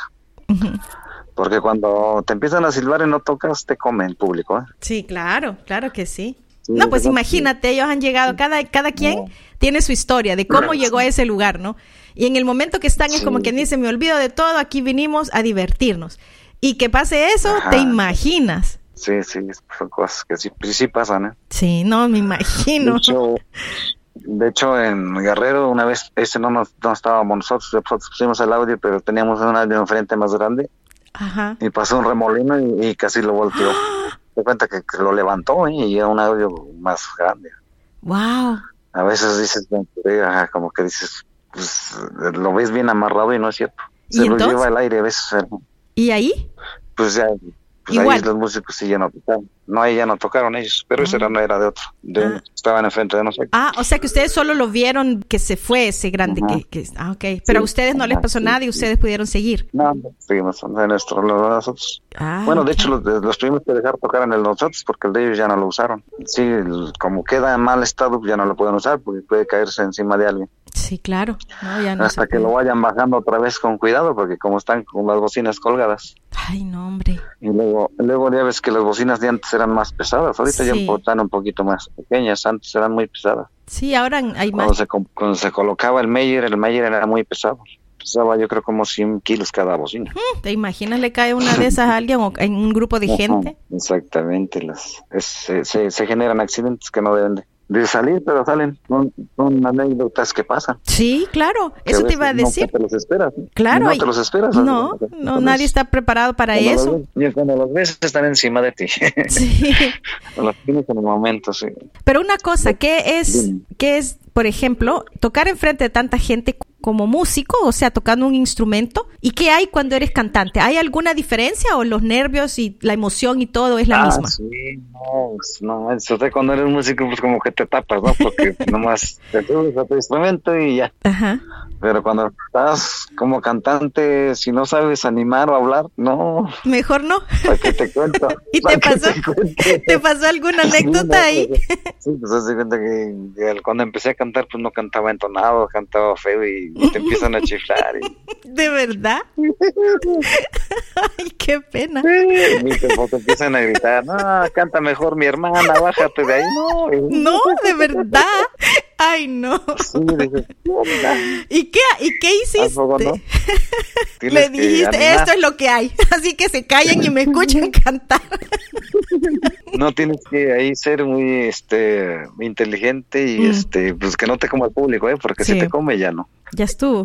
Porque cuando te empiezan a silbar y no tocas, te comen en público. ¿eh? Sí, claro, claro que sí no, pues imagínate, ellos han llegado, cada, cada quien tiene su historia de cómo llegó a ese lugar, ¿no? Y en el momento que están es como quien dice, me olvido de todo, aquí vinimos a divertirnos. Y que pase eso, te imaginas. Sí, sí, son cosas que sí, sí pasan, ¿eh? Sí, no, me imagino. De hecho, en Guerrero una vez, ese no, nos, no estábamos nosotros, nosotros pusimos el audio, pero teníamos un audio enfrente más grande. Ajá. Y pasó un remolino y, casi lo volteó. Te cuenta que, lo levantó ¿eh? y era un audio más grande. Wow. A veces dices, como que dices, pues, lo ves bien amarrado y no es cierto. Se lo lleva el aire a veces. ¿Y ahí? Pues ya, pues ahí Igual. los músicos sí ya no tocaron. No, ahí ya no tocaron ellos, pero ese Ah. era, no era de otro. De Ah. estaban enfrente de nosotros. Ah, o sea que ustedes solo lo vieron que se fue ese grande que, que- Ah, ok. Pero a Sí. ustedes no les pasó sí, nada y sí. ustedes pudieron seguir. No, seguimos en nuestro, nosotros. Ah, bueno, de hecho, los, de- los tuvimos que dejar tocar en el nosotros porque el de ellos ya no lo usaron. Sí, el- como queda en mal estado, ya no lo pueden usar porque puede caerse encima de alguien. Sí, claro. No, ya no Hasta se que lo vayan bajando otra vez con cuidado porque como están con las bocinas colgadas. Ay, no, hombre. Y luego, luego ya ves que las bocinas de antes eran más pesadas, ahorita ya están un poquito más pequeñas, antes eran muy pesadas. Sí, ahora hay Cuando más. se, com- cuando se colocaba el Meyer, el Meyer era muy pesado. Pesaba yo creo como 100 kilos cada bocina. ¿Te imaginas le cae una de esas a alguien o en un grupo de gente? Exactamente, las, es- se, se, se generan accidentes que no deben de, de salir, pero salen. Son, son anécdotas que pasan. Sí, claro. Eso te iba a decir. No te los esperas. ¿no? Claro. No te los esperas. No, ¿sabes? no, nadie está preparado para Cuando los eso. ves- y cuando los ves están encima de ti. <laughs> Sí. <laughs> los tienes en el momento, sí. Pero una cosa, ¿qué es, qué es, por ejemplo, tocar enfrente de tanta gente como músico, o sea, tocando un instrumento? ¿Y qué hay cuando eres cantante? ¿Hay alguna diferencia o los nervios y la emoción y todo es la ah, misma? Sí, no, pues, no, eso de cuando eres músico, pues como que te tapas, ¿no? Porque <laughs> nomás te subes a tu instrumento y ya. Ajá. Pero cuando estás como cantante, si no sabes animar o hablar, no, Mejor no. ¿para qué te cuento? <laughs> ¿Y ¿Para te pasó, cuento? te pasó alguna <laughs> Sí, no, anécdota ahí? pues, Sí, pues haz de cuenta que, que cuando empecé a cantar, pues no cantaba entonado, cantaba feo y te empiezan a chiflar. Y, <laughs> ¿De verdad? Ay, qué pena. y te, te empiezan a gritar, no, canta mejor mi hermana, bájate de ahí. No, y- No, de verdad. Ay, no. Sí, dije, ¿qué onda? ¿Y qué, y qué ¿A poco no? hiciste? <laughs> Tienes Le que dijiste, esto es lo que hay. <laughs> Así que se callen y me escuchen <laughs> cantar. No tienes que ahí ser muy este inteligente y Mm. este pues que no te coma el público, ¿eh? Porque Sí. si te come ya no. Ya estuvo.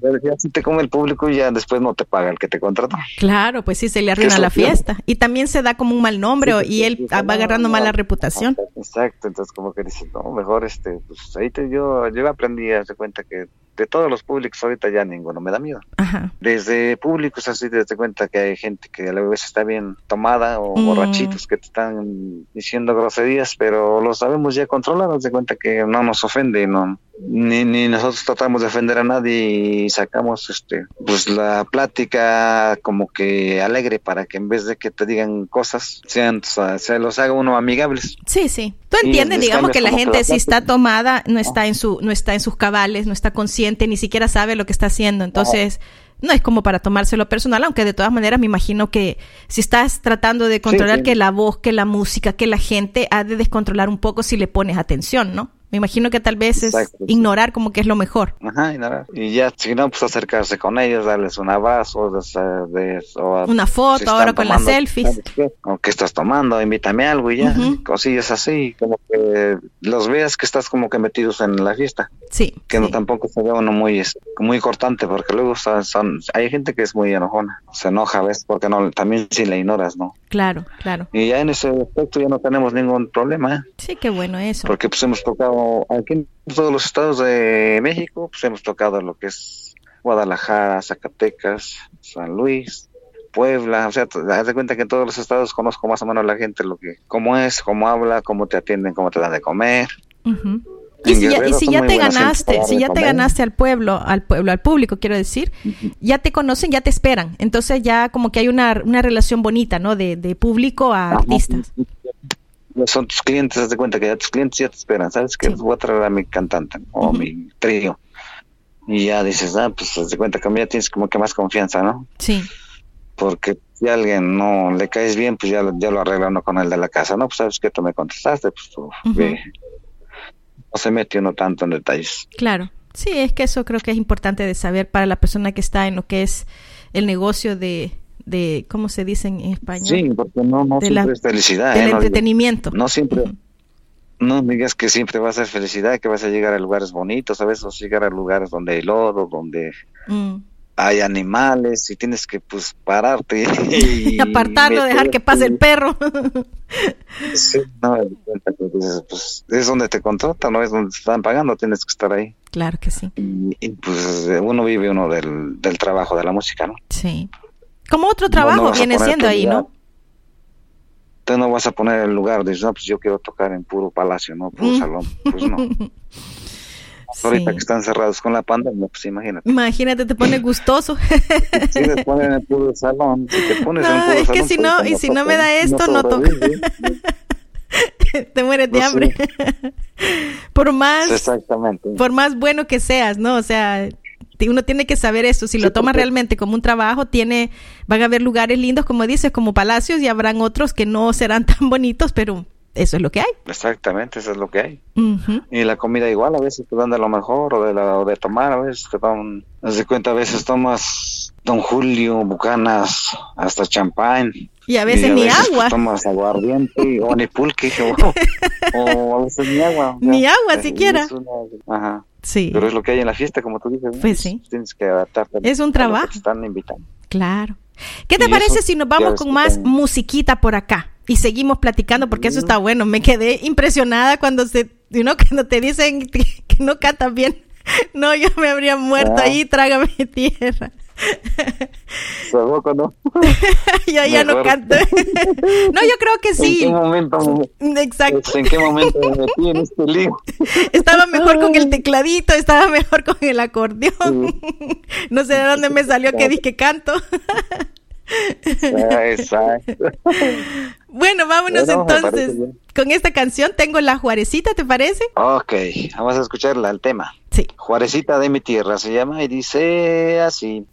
Pero ya si te come el público ya después no te paga el que te contrató. Claro, pues sí, se le arruina la fiesta. Y también se da como un mal nombre o- y él va agarrando mala reputación. Exacto, entonces como que dices, no, mejor este, pues ahí te, yo, yo aprendí a darse cuenta que de todos los públicos ahorita ya ninguno me da miedo. Ajá. Desde públicos así te das cuenta que hay gente que a la vez está bien tomada o Mm. borrachitos que te están diciendo groserías, pero lo sabemos ya controlar, de cuenta que no nos ofende, no ni, ni nosotros tratamos de ofender a nadie y sacamos este pues la plática como que alegre para que en vez de que te digan cosas sean se los haga uno amigables. Sí, sí. Tú entiendes, digamos que la que gente la si está tomada no está en su no está en sus cabales, no está consciente, ni siquiera sabe lo que está haciendo. Entonces, no es como para tomárselo personal, aunque de todas maneras me imagino que si estás tratando de controlar sí. que la voz, que la música, que la gente ha de descontrolar un poco si le pones atención, ¿no? Me imagino que tal vez es Exacto, sí. ignorar como que es lo mejor. Ajá, y nada. Y ya, si no, pues acercarse con ellos, darles un abrazo, des- de, o Una foto si ahora con las selfies. O qué estás tomando, invítame algo y ya, Ujú. cosillas así, como que los veas que estás como que metidos en la fiesta, Sí. que no sí. tampoco se ve uno muy, es- muy cortante, porque luego son, son- hay gente que es muy enojona, se enoja a veces porque no, también si la ignoras, ¿no? Claro, claro. Y ya en ese aspecto ya no tenemos ningún problema, ¿eh? Sí, qué bueno eso. porque pues hemos tocado aquí en todos los estados de México, pues hemos tocado lo que es Guadalajara, Zacatecas, San Luis, Puebla, o sea, das de cuenta que en todos los estados conozco más o menos la gente, lo que, cómo es, cómo habla, cómo te atienden, cómo te dan de comer. Y si, ya, y si te ganaste, si ya te ganaste al pueblo, al pueblo, al público, quiero decir, ya te conocen, ya te esperan. Entonces ya como que hay una, una relación bonita, ¿no? De, de público a Ajá. artistas. Son tus clientes, haz de cuenta que ya tus clientes ya te esperan, ¿sabes? Que Sí. voy a traer a mi cantante o mi trío. Y ya dices, ah, pues haz de cuenta que ya tienes como que más confianza, ¿no? Sí, porque si a alguien no le caes bien, pues ya, ya lo arregla uno con el de la casa, ¿no? Pues sabes que tú me contestaste, pues tú ve. No se mete uno tanto en detalles. claro. Sí, es que eso creo que es importante de saber para la persona que está en lo que es el negocio de, de ¿cómo se dice en español? Sí, porque no, no De siempre la- es felicidad. Del ¿eh? Entretenimiento. no siempre, no digas que siempre va a ser felicidad, que vas a llegar a lugares bonitos, a veces vas a llegar a lugares donde hay lodo, donde Mm. hay animales y tienes que pues pararte y, <laughs> Y apartarlo, dejar que pase el perro. Sí, no, pues es donde te contratan, no es donde te están pagando, tienes que estar ahí. claro que sí. Y, y, pues uno vive uno del, del trabajo de la música, ¿no? Sí. Como otro trabajo no viene siendo ahí, ¿no? tú no vas a poner el lugar, dices, no, pues yo quiero tocar en puro palacio, no, puro Mm. salón, pues no. <laughs> Ahorita Sí. que están cerrados con la pandemia, pues imagínate. Imagínate, te pone gustoso. <laughs> Si les ponen en el puro salón, si te pones en el No, puro es que salón, si pues, no, y si no me da esto, no sobrevive. <laughs> te mueres de Pues sí. hambre. por más, Exactamente. por más bueno que seas, ¿no? O sea, uno tiene que saber eso. Si lo tomas porque- realmente como un trabajo, tiene, van a haber lugares lindos, como dices, como palacios, y habrán otros que no serán <laughs> tan bonitos, pero eso es lo que hay. Exactamente, eso es lo que hay. Y la comida igual, a veces te dan de lo mejor o de, la, o de tomar, a veces te dan, de cuenta, a veces tomas Don Julio, Bucanas, hasta champán. Y a veces Y ni pues, agua. tomas aguardiente o ni pulque, <laughs> o, o a veces ni agua. Ni agua Y siquiera. una- ajá. Sí, Pero es lo que hay en la fiesta, como tú dices. ¿no? Pues sí. Tienes que adaptarte. Es un trabajo. te están invitando. claro. ¿Qué te Y parece si nos vamos con más también- musiquita por acá? Y seguimos platicando porque eso está bueno. Me quedé impresionada cuando se, know, <laughs> cuando te dicen que no cantas bien. <laughs> No, yo me habría muerto Ah. ahí, trágame tierra. ¿Tampoco no? <laughs> yo ya no canto. <laughs> no, yo creo que ¿En sí. qué momento me, <laughs> Exacto. ¿En qué momento me metí en este lío? Estaba mejor con el tecladito, estaba mejor con el acordeón. No sé de dónde me salió que dije canto. Ah, Exacto. Bueno, vámonos Bueno, entonces con esta canción. Tengo la Juarecita, ¿te parece? Ok, vamos a escucharla, el tema. Juarecita de mi tierra se llama y dice así.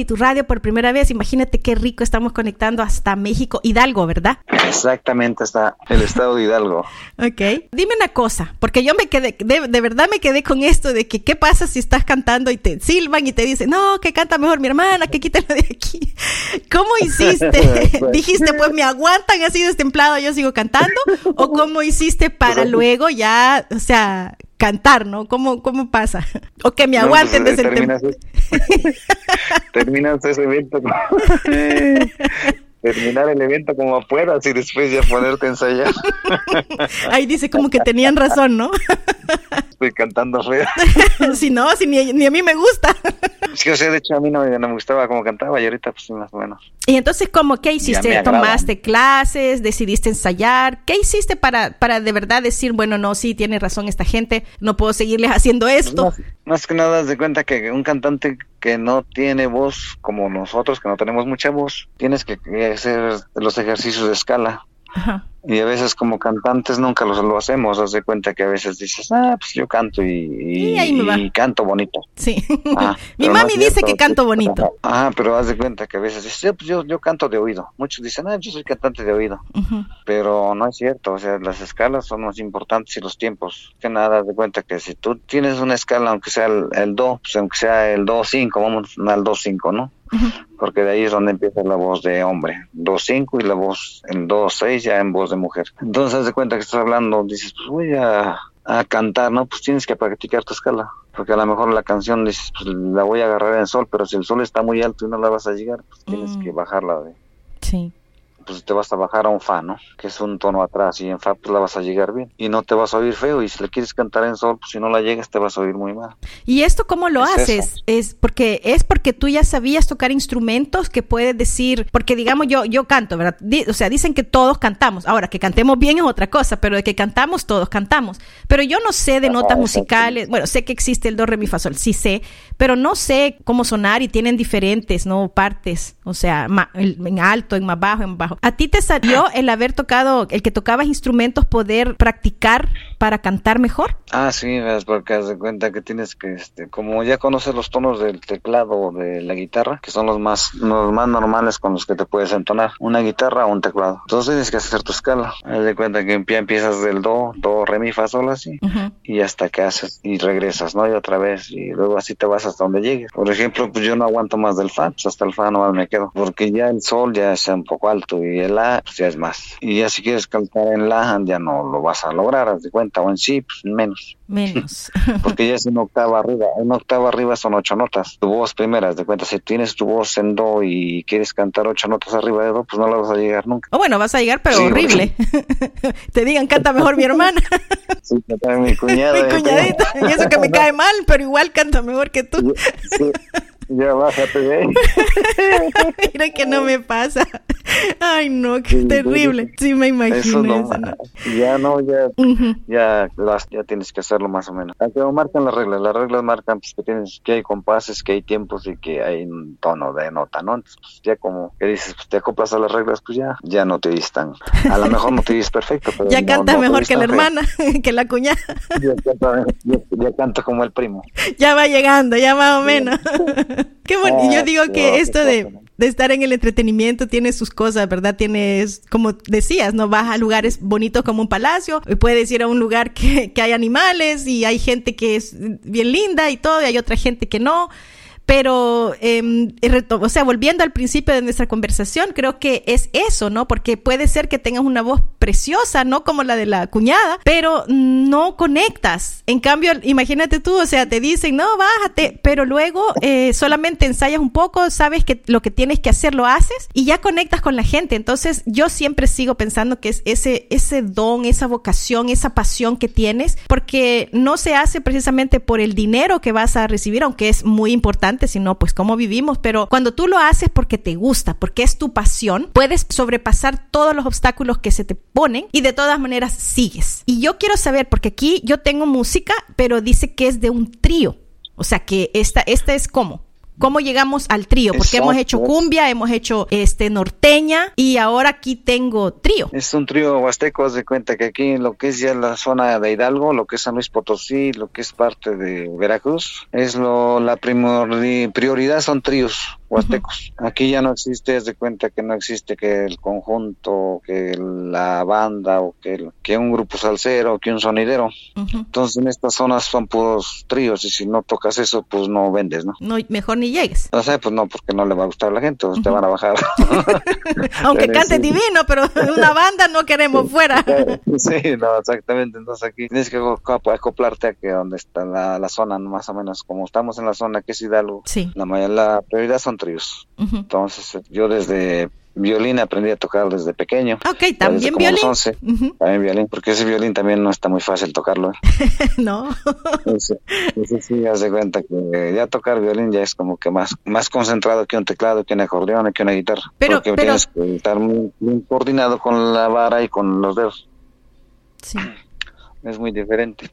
Family, tu radio por primera vez. Imagínate qué rico estamos conectando hasta México, Hidalgo, ¿verdad? Exactamente, está el estado de Hidalgo. <laughs> Ok. Dime una cosa, porque yo me quedé, de, de, verdad me quedé con esto de que qué pasa si estás cantando y te silban y te dicen, no, que canta mejor mi hermana, que quítalo de aquí. <laughs> ¿Cómo hiciste? <laughs> ¿Dijiste, pues me aguantan así destemplado, yo sigo cantando? ¿O cómo hiciste para luego ya, o sea, cantar, ¿no? ¿Cómo, cómo pasa? O que me aguanten no, pues, desde el <laughs> terminas, ese evento <laughs> terminar el evento como puedas y después ya ponerte a ensayar. <laughs> Ahí dice como que tenían razón, ¿no? Estoy cantando feo. si no, si ni, ni, a mí me gusta. Sí, o sea, de hecho a mí no, no me gustaba como cantaba y ahorita pues más o menos. Y entonces, ¿cómo qué hiciste? ¿Tomaste clases? ¿Decidiste ensayar? ¿Qué hiciste para, para de verdad decir, bueno, no, sí, tiene razón esta gente, no puedo seguirles haciendo esto? Más que nada, de cuenta que un cantante que no tiene voz como nosotros, que no tenemos mucha voz, tienes que hacer los ejercicios de escala. Ajá. Y a veces como cantantes nunca lo, lo hacemos, haz de cuenta que a veces dices, ah, pues yo canto y, canto bonito. Sí. Ah, <laughs> Mi no mami dice cierto, que canto bonito. Ah, pero haz de cuenta que a veces dices, "Sí, pues yo, yo canto de oído. Muchos dicen, ah, yo soy cantante de oído. Pero no es cierto, o sea, las escalas son más importantes y los tiempos. Que nada, haz de cuenta que si tú tienes una escala, aunque sea el, el do, pues aunque sea el do 5, vamos al do 5, ¿no? Porque de ahí es donde empieza la voz de hombre, do 5 y la voz en do 6 ya en voz de mujer. Entonces de cuenta que estás hablando, dices, pues voy a, a cantar, ¿no? Pues tienes que practicar tu escala. Porque a lo mejor la canción dices, pues la voy a agarrar en sol, pero si el sol está muy alto y no la vas a llegar, pues tienes Mm. que bajarla de, Sí. Pues te vas a bajar a un fa, ¿no? Que es un tono atrás y en fa pues la vas a llegar bien y no te vas a oír feo y si le quieres cantar en sol, pues si no la llegas te vas a oír muy mal. ¿Y esto cómo lo Es haces? eso. Es porque es porque tú ya sabías tocar instrumentos que puedes decir, porque digamos yo yo canto, ¿verdad? Di- o sea, dicen que todos cantamos. Ahora que cantemos bien es otra cosa, pero de que cantamos todos cantamos. Pero yo no sé de Ajá, notas musicales. Bueno, sé que existe el do re mi fa sol, sí sé, pero no sé cómo sonar y tienen diferentes, no partes, o sea, ma- el- en alto, en más bajo, en bajo. ¿A ti te salió el haber tocado, el que tocabas instrumentos poder practicar para cantar mejor? Ah, sí, ves, porque haz de cuenta que tienes que, este, como ya conoces los tonos del teclado o de la guitarra, que son los más, los más normales con los que te puedes entonar, una guitarra o un teclado. Entonces tienes que hacer tu escala. Haz de cuenta que ya empiezas del do, do, re, mi, fa, sol, así. Y hasta que haces y regresas, ¿no? Y otra vez y luego así te vas hasta donde llegues. Por ejemplo, pues yo no aguanto más del fa, pues hasta el fa nomás me quedo, porque ya el sol ya es un poco alto y el la pues ya es más. Y ya si quieres cantar en la ya no lo vas a lograr, haz de cuenta, o en sí, pues menos, Menos. <laughs> porque ya es una octava arriba, una octava arriba son ocho notas. Tu voz primera, haz de cuenta, si tienes tu voz en do y quieres cantar ocho notas arriba de do, pues no la vas a llegar nunca. O bueno, vas a llegar, pero Sí, horrible. <laughs> Te digan, canta mejor mi hermana, <laughs> Sí, cantar mi cuñada. mi eh, cuñadita. Y eso que me cae mal, pero igual canta mejor que tú. Sí, ya bájate de ahí. Mira que no me pasa. Ay, no, qué terrible. Sí, me imagino Eso no, eso, ¿no? ya no, ya, ya, las- ya tienes que hacerlo más o menos. Aunque no marcan las reglas, las reglas marcan pues, que tienes, que hay compases, que hay tiempos y que hay un tono de nota, ¿no? Entonces, pues, ya como que dices, pues te acoplas a las reglas, pues ya, ya no te dices tan, a lo mejor no te dices perfecto, pero <laughs> Ya no- cantas no mejor que la hermana, <laughs> que la cuñada. Ya, canta- ya- ya canto como el primo. <laughs> Ya va llegando, ya más o menos. Qué bueno. Y yo Ah, digo que esto de. De estar en el entretenimiento tiene sus cosas, ¿verdad? Tienes, como decías, ¿no? Vas a lugares bonitos como un palacio, y puedes ir a un lugar que, que hay animales y hay gente que es bien linda y todo, y hay otra gente que no. Pero, eh, o sea, volviendo al principio de nuestra conversación, creo que es eso, ¿no? Porque puede ser que tengas una voz preciosa, ¿no? Como la de la cuñada, pero no conectas. En cambio, imagínate tú, o sea, te dicen, no, bájate, pero luego eh, solamente ensayas un poco, sabes que lo que tienes que hacer lo haces y ya conectas con la gente. Entonces, yo siempre sigo pensando que es ese, ese don, esa vocación, esa pasión que tienes, porque no se hace precisamente por el dinero que vas a recibir, aunque es muy importante, sino pues cómo vivimos, pero cuando tú lo haces porque te gusta, porque es tu pasión, puedes sobrepasar todos los obstáculos que se te ponen y de todas maneras sigues. Y yo quiero saber, porque aquí yo tengo música, pero dice que es de un trío, o sea que esta, esta es como. Cómo llegamos al trío, porque hemos hecho cumbia, hemos hecho este norteña y ahora aquí tengo trío. Es un trío huasteco, haz de cuenta que aquí en lo que es ya la zona de Hidalgo, lo que es San Luis Potosí, lo que es parte de Veracruz, es lo la prioridad son tríos huastecos. Aquí ya no existe, haz de cuenta que no existe que el conjunto, que la banda o que, que un grupo salsero, que un sonidero. Entonces en estas zonas son puros tríos y si no tocas eso, pues no vendes, ¿no? No, mejor ni llegues. No sé, pues no, porque no le va a gustar a la gente, te van a bajar. <laughs> Aunque cante divino, pero una banda no queremos fuera. <laughs> sí, no, exactamente. Entonces aquí tienes que acoplarte a que donde está la, zona, más o menos, como estamos en la zona que es Hidalgo, sí. la, la prioridad son tríos. Entonces yo desde violín aprendí a tocar desde pequeño. Ok, también violín. También violín, porque ese violín también no está muy fácil tocarlo. ¿eh? <laughs> no. Ese, sí, hace cuenta que ya tocar violín ya es como que más, más concentrado que un teclado, que un acordeón, que una guitarra. Pero, porque tienes que estar muy, coordinado con la vara y con los dedos. Sí. Es muy diferente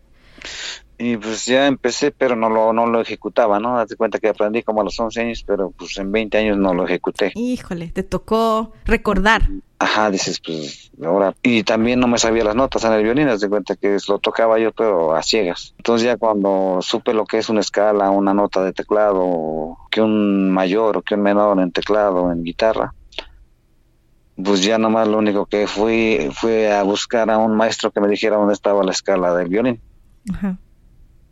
y pues ya empecé, pero no lo, no lo ejecutaba, ¿no? Date cuenta que aprendí como a los 11 años, pero pues en 20 años no lo ejecuté. Híjole, te tocó recordar. Ajá, dices, pues ahora. Y también no me sabía las notas en el violín, date cuenta que lo tocaba yo, pero a ciegas. Entonces ya cuando supe lo que es una escala, una nota de teclado, que un mayor o que un menor en teclado, en guitarra, pues ya nomás lo único que fui fue a buscar a un maestro que me dijera dónde estaba la escala del violín. Ajá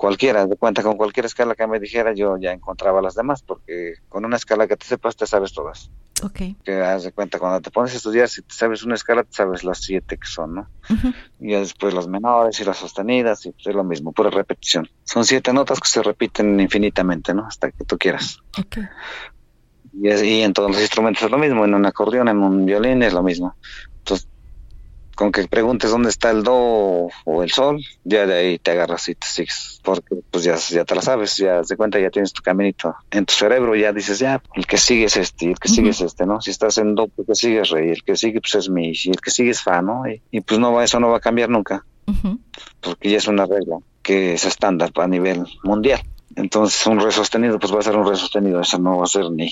cualquiera, de cuenta con cualquier escala que me dijera, yo ya encontraba las demás, porque con una escala que te sepas, te sabes todas. Ok. Que haz de cuenta, cuando te pones a estudiar, si te sabes una escala, te sabes las siete que son, ¿no? Y después las menores y las sostenidas, y pues es lo mismo, pura repetición. Son siete notas que se repiten infinitamente, ¿no? Hasta que tú quieras. Ok. Y, y en todos los instrumentos es lo mismo, en un acordeón, en un violín es lo mismo. Con que preguntes dónde está el do o el sol, ya de ahí te agarras y te sigues, porque pues ya, ya te la sabes, ya se cuenta, ya tienes tu caminito en tu cerebro, ya dices, ya, el que sigue es este, el que sigue es este, ¿no? Si estás en do, pues el que sigue es rey, el que sigue pues es mi, y el que sigue es fa, ¿no? Y, pues no va, eso no va a cambiar nunca, porque ya es una regla que es estándar a nivel mundial. Entonces un re sostenido pues va a ser un re sostenido, eso no va a ser ni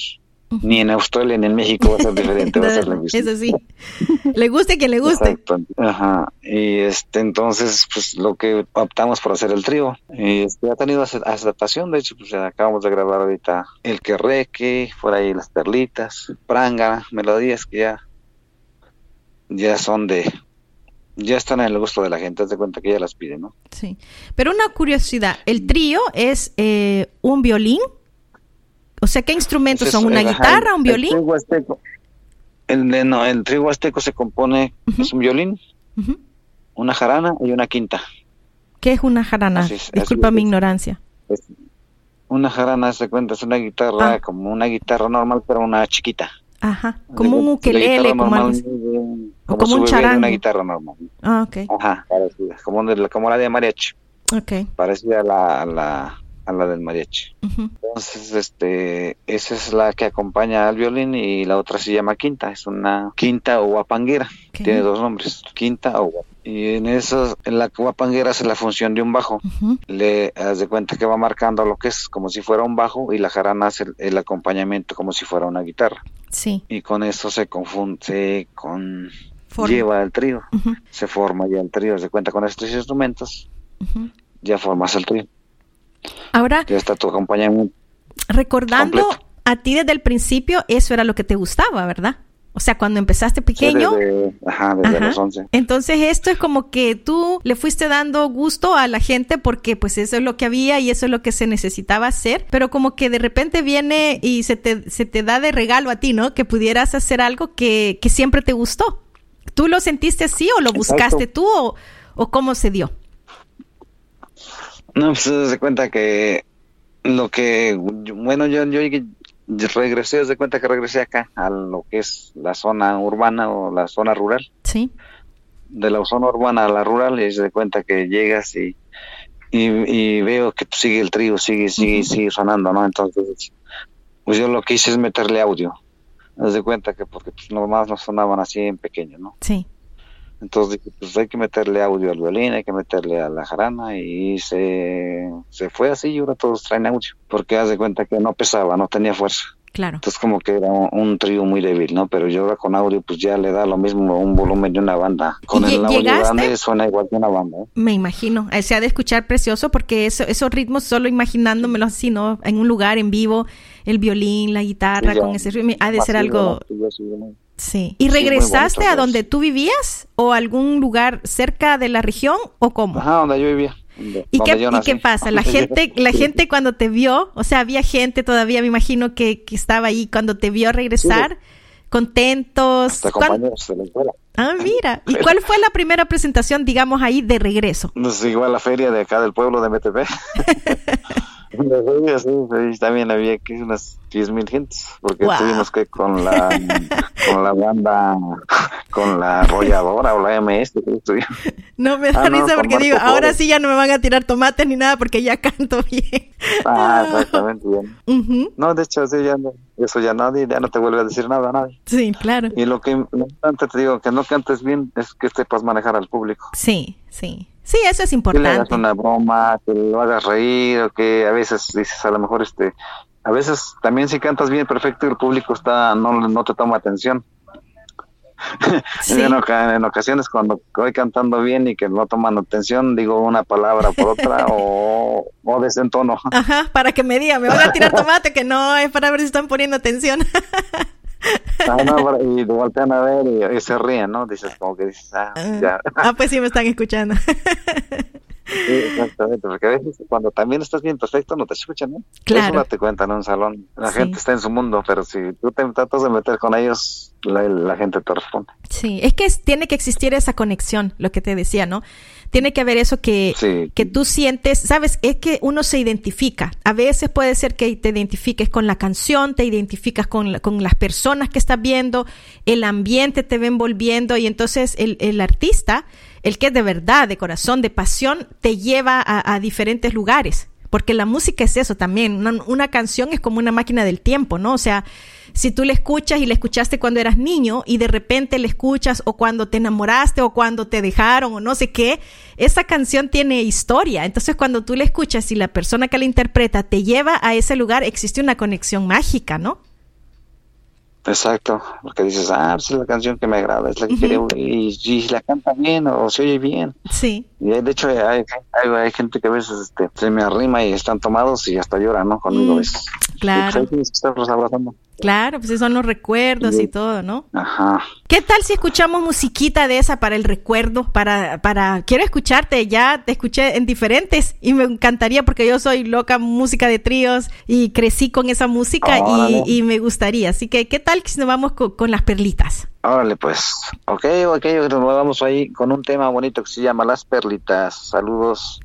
ni en Australia ni en México va a ser diferente, va a ser <laughs> Eso sí. Le guste a quien le guste. Exacto. Ajá. Y este, entonces, pues lo que optamos por hacer el trío. Y este, ha tenido aceptación, de hecho, pues acabamos de grabar ahorita El Querreque, por ahí las perlitas, Pranga, melodías que ya, ya son de, ya están en el gusto de la gente, haz de cuenta que ya las piden, ¿no? Sí. Pero una curiosidad, ¿el trío es eh, un violín? O sea, ¿qué instrumentos son? ¿Una guitarra, un violín? El, el, no, el trigo azteco se compone, es un violín, una jarana y una quinta. ¿Qué es una jarana? Disculpa mi ignorancia. una jarana se cuenta, es una guitarra, ah. como una guitarra normal, pero una chiquita. Ajá, como un ukelele, como, o como un charango. Una guitarra normal. Ah, ok. Ajá, parecida, como, como la de mariachi. Ok. Parecida a la, a la, a la del mariachi. Entonces, este, esa es la que acompaña al violín y la otra se llama quinta, es una quinta o guapanguera, tiene dos nombres, quinta o guapanguera. Y en eso, en la guapanguera hace la función de un bajo. Le das de cuenta que va marcando lo que es como si fuera un bajo y la jarana hace el, acompañamiento como si fuera una guitarra. Sí. Y con eso se confunde con lleva el trío, se forma ya el trío, se cuenta con estos instrumentos, ya formas el trío. Ahora, tu acompañamiento. Recordando a ti desde el principio, eso era lo que te gustaba, ¿verdad? O sea, cuando empezaste pequeño. ajá, desde los 11. Entonces, esto es como que tú le fuiste dando gusto a la gente porque, pues, eso es lo que había y eso es lo que se necesitaba hacer. Pero como que de repente viene y se te, se te da de regalo a ti, ¿no? Que pudieras hacer algo que, que siempre te gustó. ¿Tú lo sentiste así o lo buscaste tú o, o cómo se dio? No, pues se cuenta que lo que, bueno, yo, yo regresé, se cuenta que regresé acá a lo que es la zona urbana o la zona rural. Sí. De la zona urbana a la rural y se cuenta que llegas y, y, veo que sigue el trío, sigue, sigue, sigue sonando, ¿no? Entonces, pues yo lo que hice es meterle audio. Haz de cuenta que porque pues, nomás no sonaban así en pequeño, ¿no? Sí. Entonces dije, pues hay que meterle audio al violín, hay que meterle a la jarana y se, se fue así y ahora todos traen audio, porque haz de cuenta que no pesaba, no tenía fuerza. Claro. Entonces como que era un, un trío muy débil, ¿no? Pero yo ahora con audio pues ya le da lo mismo un volumen de una banda. Con ¿Y el audio grande suena igual que una banda. ¿eh? Me imagino, Eh, se ha de escuchar precioso porque eso, esos ritmos, solo imaginándomelo así, ¿no? En un lugar en vivo, el violín, la guitarra, Sí, con ese ritmo, ha de ser algo... sí. ¿Y Sí, regresaste bonito, a donde tú vivías o a algún lugar cerca de la región o cómo? Ajá, donde yo vivía. donde- ¿Y donde qué, yo y qué pasa? La <laughs> gente, la gente cuando te vio, o sea, había gente todavía, me imagino que, que estaba ahí cuando te vio regresar, contentos. Hasta ¿Cuán- compañeros de la escuela. Ah, mira. <laughs> ¿Y cuál fue la primera presentación, digamos, ahí de regreso? Pues igual la feria de acá del pueblo de MTP. <laughs> La feria, sí, sí, también había que unas 10 mil gentes, porque tuvimos que con la <laughs> con la banda, con la arrolladora o la MS. No me da Ah, risa porque digo, ahora sí ya no me van a tirar tomates ni nada porque ya <laughs> canto bien. Ah, exactamente, bien. No, de hecho, sí, ya no, eso ya nadie, ya no te vuelve a decir nada a nadie. Sí, claro. Y lo que importante te digo, que no cantes bien, es que sepas manejar al público. Sí, sí. Sí, eso es que le hagas importante. una broma, que lo hagas reír, o que a veces dices a lo mejor este, a veces también si cantas bien perfecto y el público está, no, no te toma atención. <laughs> Sí. en, oca- en ocasiones cuando voy cantando bien y que no toman atención, digo una palabra por otra <laughs> o, o desentono. Ajá, para que me digan, me van a tirar tomate, que no, es para ver si están poniendo atención. <laughs> Ah, no, y te voltean a ver y, y se ríen, ¿no? Dices como que dices, ah, ya. Ah, pues sí me están escuchando. Sí, exactamente, porque a veces cuando también estás bien perfecto no te escuchan, ¿no? Claro. Eso no te cuentan en un salón. La Sí. gente está en su mundo, pero si tú te tratas de meter con ellos, la, la gente te responde. Sí, es que tiene que existir esa conexión, lo que te decía, ¿no? Tiene que haber eso que, Sí. que tú sientes, sabes, es que uno se identifica. A veces puede ser que te identifiques con la canción, te identificas con, con las personas que estás viendo, el ambiente te va envolviendo y entonces el, el artista, el que es de verdad, de corazón, de pasión, te lleva a, a diferentes lugares. Porque la música es eso también. Una, canción es como una máquina del tiempo, ¿no? O sea, si tú la escuchas y la escuchaste cuando eras niño y de repente la escuchas o cuando te enamoraste o cuando te dejaron o no sé qué, esa canción tiene historia. Entonces cuando tú la escuchas y la persona que la interpreta te lleva a ese lugar, existe una conexión mágica, ¿no? Exacto, porque dices, ah, pues es la canción que me agrada, es la que Ujú. quiero, y, y la canta bien o se oye bien. Sí, Y de hecho hay, hay, hay gente que a veces este, se me arrima y están tomados y hasta lloran, ¿no? Conmigo Mm, es. claro. Y pues que estarlos abrazando. Claro, pues esos son los recuerdos y todo, ¿no? Ajá. ¿Qué tal si escuchamos musiquita de esa para el recuerdo? Para, para, quiero escucharte, ya te escuché en diferentes y me encantaría porque yo soy loca música de tríos y crecí con esa música y, y me gustaría. Así que, ¿qué tal si nos vamos co- con, las perlitas? Órale, pues. Ok, ok, nos vamos ahí con un tema bonito que se llama Las Perlitas. Saludos.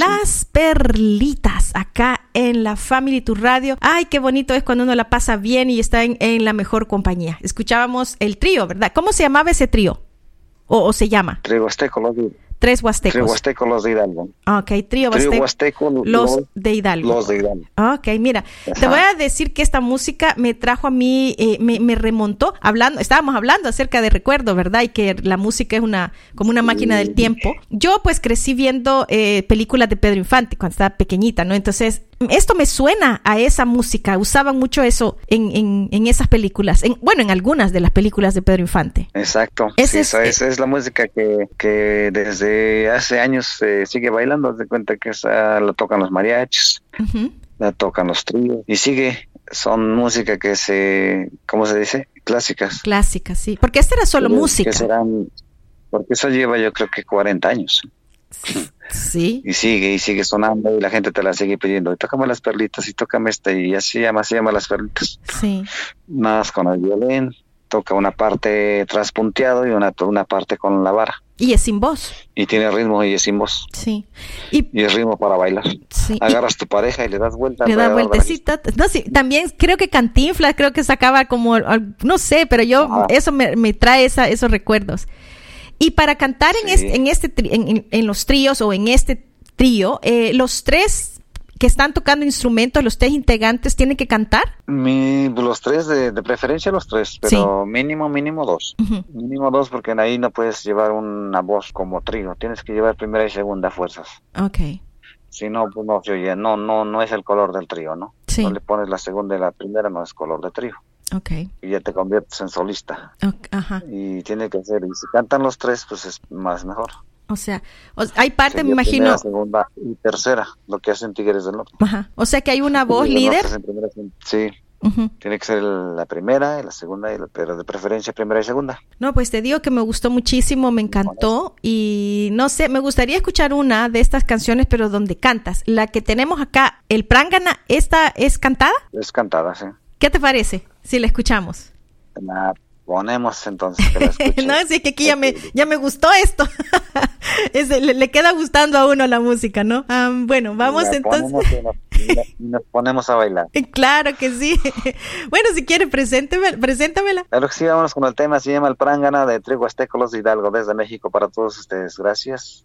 las perlitas acá en la Family Tu Radio. Ay, qué bonito es cuando uno la pasa bien y está en, la mejor compañía. Escuchábamos el trío, ¿verdad? ¿Cómo se llamaba ese trío? ¿O, se llama? Tres huastecos. Trío Huasteco, los de Hidalgo. Ok, trío huasteco. Huasteco, Los de Hidalgo. Los de Hidalgo. Ok, mira, te voy a decir que esta música me trajo a mí, eh, me, me remontó, hablando, estábamos hablando acerca de recuerdo, ¿verdad? Y que la música es una, como una máquina del tiempo. Yo pues crecí viendo eh, películas de Pedro Infante cuando estaba pequeñita, ¿no? Entonces, esto me suena a esa música, usaban mucho eso en, en, en esas películas, en, bueno, en algunas de las películas de Pedro Infante. Exacto. Ese Sí, es- esa, esa es la música que, que desde hace años se sigue bailando. De cuenta que esa la tocan los mariachis, la tocan los tríos y sigue. Son música que se, ¿cómo se dice? Clásicas. Clásica, sí. Porque esta era solo música. Serán, porque eso lleva yo creo que 40 años. Sí. <laughs> Y sigue y sigue sonando y la gente te la sigue pidiendo. Y tócame las perlitas y tócame esta y así llama, se llama las perlitas. Sí. Más con el violín, toca una parte traspunteado y una, una parte con la vara. Y es sin voz. Y tiene ritmo y es sin voz. Sí. Y, Y es ritmo para bailar. sí. y- Agarras tu pareja y le das vuelta. le da alrededor de la vueltecita. No, sí, también creo que Cantinflas creo que sacaba como, no sé, pero yo, Ajá. eso me, me trae esa, esos recuerdos. Y para cantar en, este, en, este, en- en los tríos o en este trío, eh, los tres que están tocando instrumentos, los tres integrantes, tienen que cantar. Mi, los tres, de, de preferencia los tres, pero mínimo, mínimo dos. Mínimo dos porque ahí no puedes llevar una voz como trío. Tienes que llevar primera y segunda fuerzas. Ok. Si no, pues no se oye. No, no, no es el color del trío, ¿no? Sí. No le pones la segunda y la primera, no es color de trío. Ok. Y ya te conviertes en solista. Ajá. Y tiene que ser, y si cantan los tres, pues es más mejor. O sea, hay parte, me imagino. Primera, segunda y tercera, lo que hacen Tigres del Norte. Ajá. O sea que hay una voz líder. Primera, sí, Ujú. tiene que ser la primera y la segunda, y la- pero de preferencia primera y segunda. No, pues te digo que me gustó muchísimo, me encantó y no sé, me gustaría escuchar una de estas canciones, pero donde cantas. La que tenemos acá, el Prangana, ¿esta es cantada? Es cantada, sí. ¿Qué te parece si la escuchamos? La ponemos entonces que la <laughs> no, es que aquí ya me, ya me gustó esto. <laughs> Es- le, le queda gustando a uno la música, ¿no? Ah, bueno, vamos La entonces. ponemos y nos, y ponemos a bailar. <laughs> Claro que sí. Bueno, si quiere, presénteme, preséntamela. Claro que sí, vámonos con el tema, se llama El Prangana de Trigo Azteco Los Hidalgo, desde México para todos ustedes. Gracias.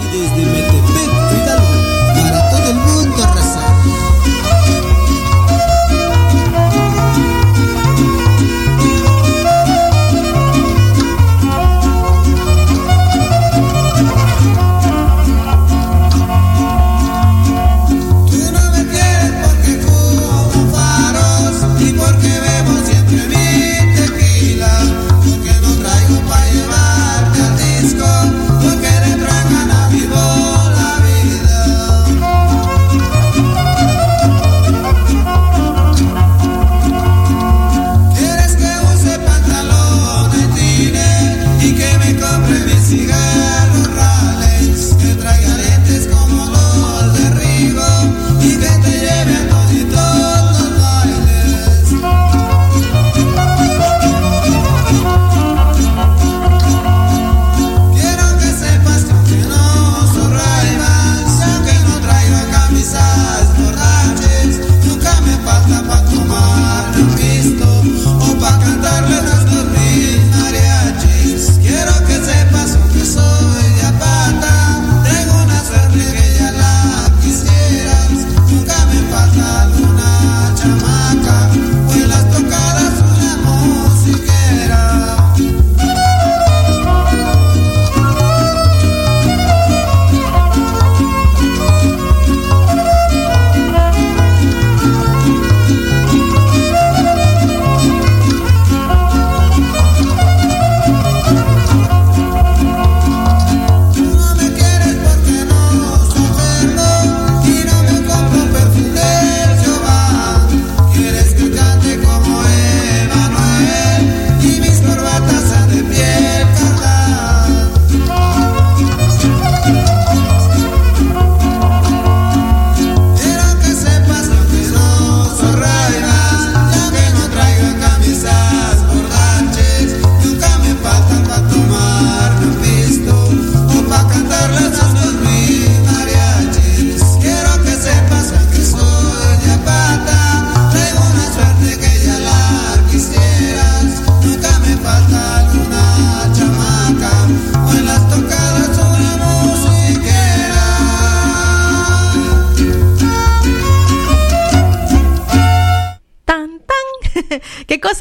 Y desde Metepec, Hidalgo, para todo el mundo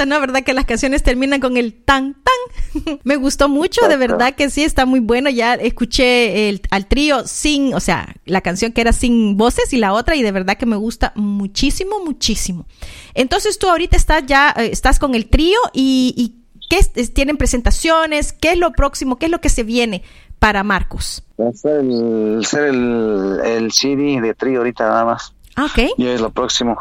¿no? ¿Verdad? Que las canciones terminan con el tan, tan. <laughs> Me gustó mucho, de verdad que sí, está muy bueno. Ya escuché el, al trío sin, o sea, la canción que era sin voces y la otra, y de verdad que me gusta muchísimo, muchísimo. Entonces tú ahorita estás ya, eh, estás con el trío y, y ¿qué tienen presentaciones? ¿Qué es lo próximo? ¿Qué es lo que se viene para Marcos? Ser el, ser el, el CD de trío ahorita nada más. Ah, ok. Y es lo próximo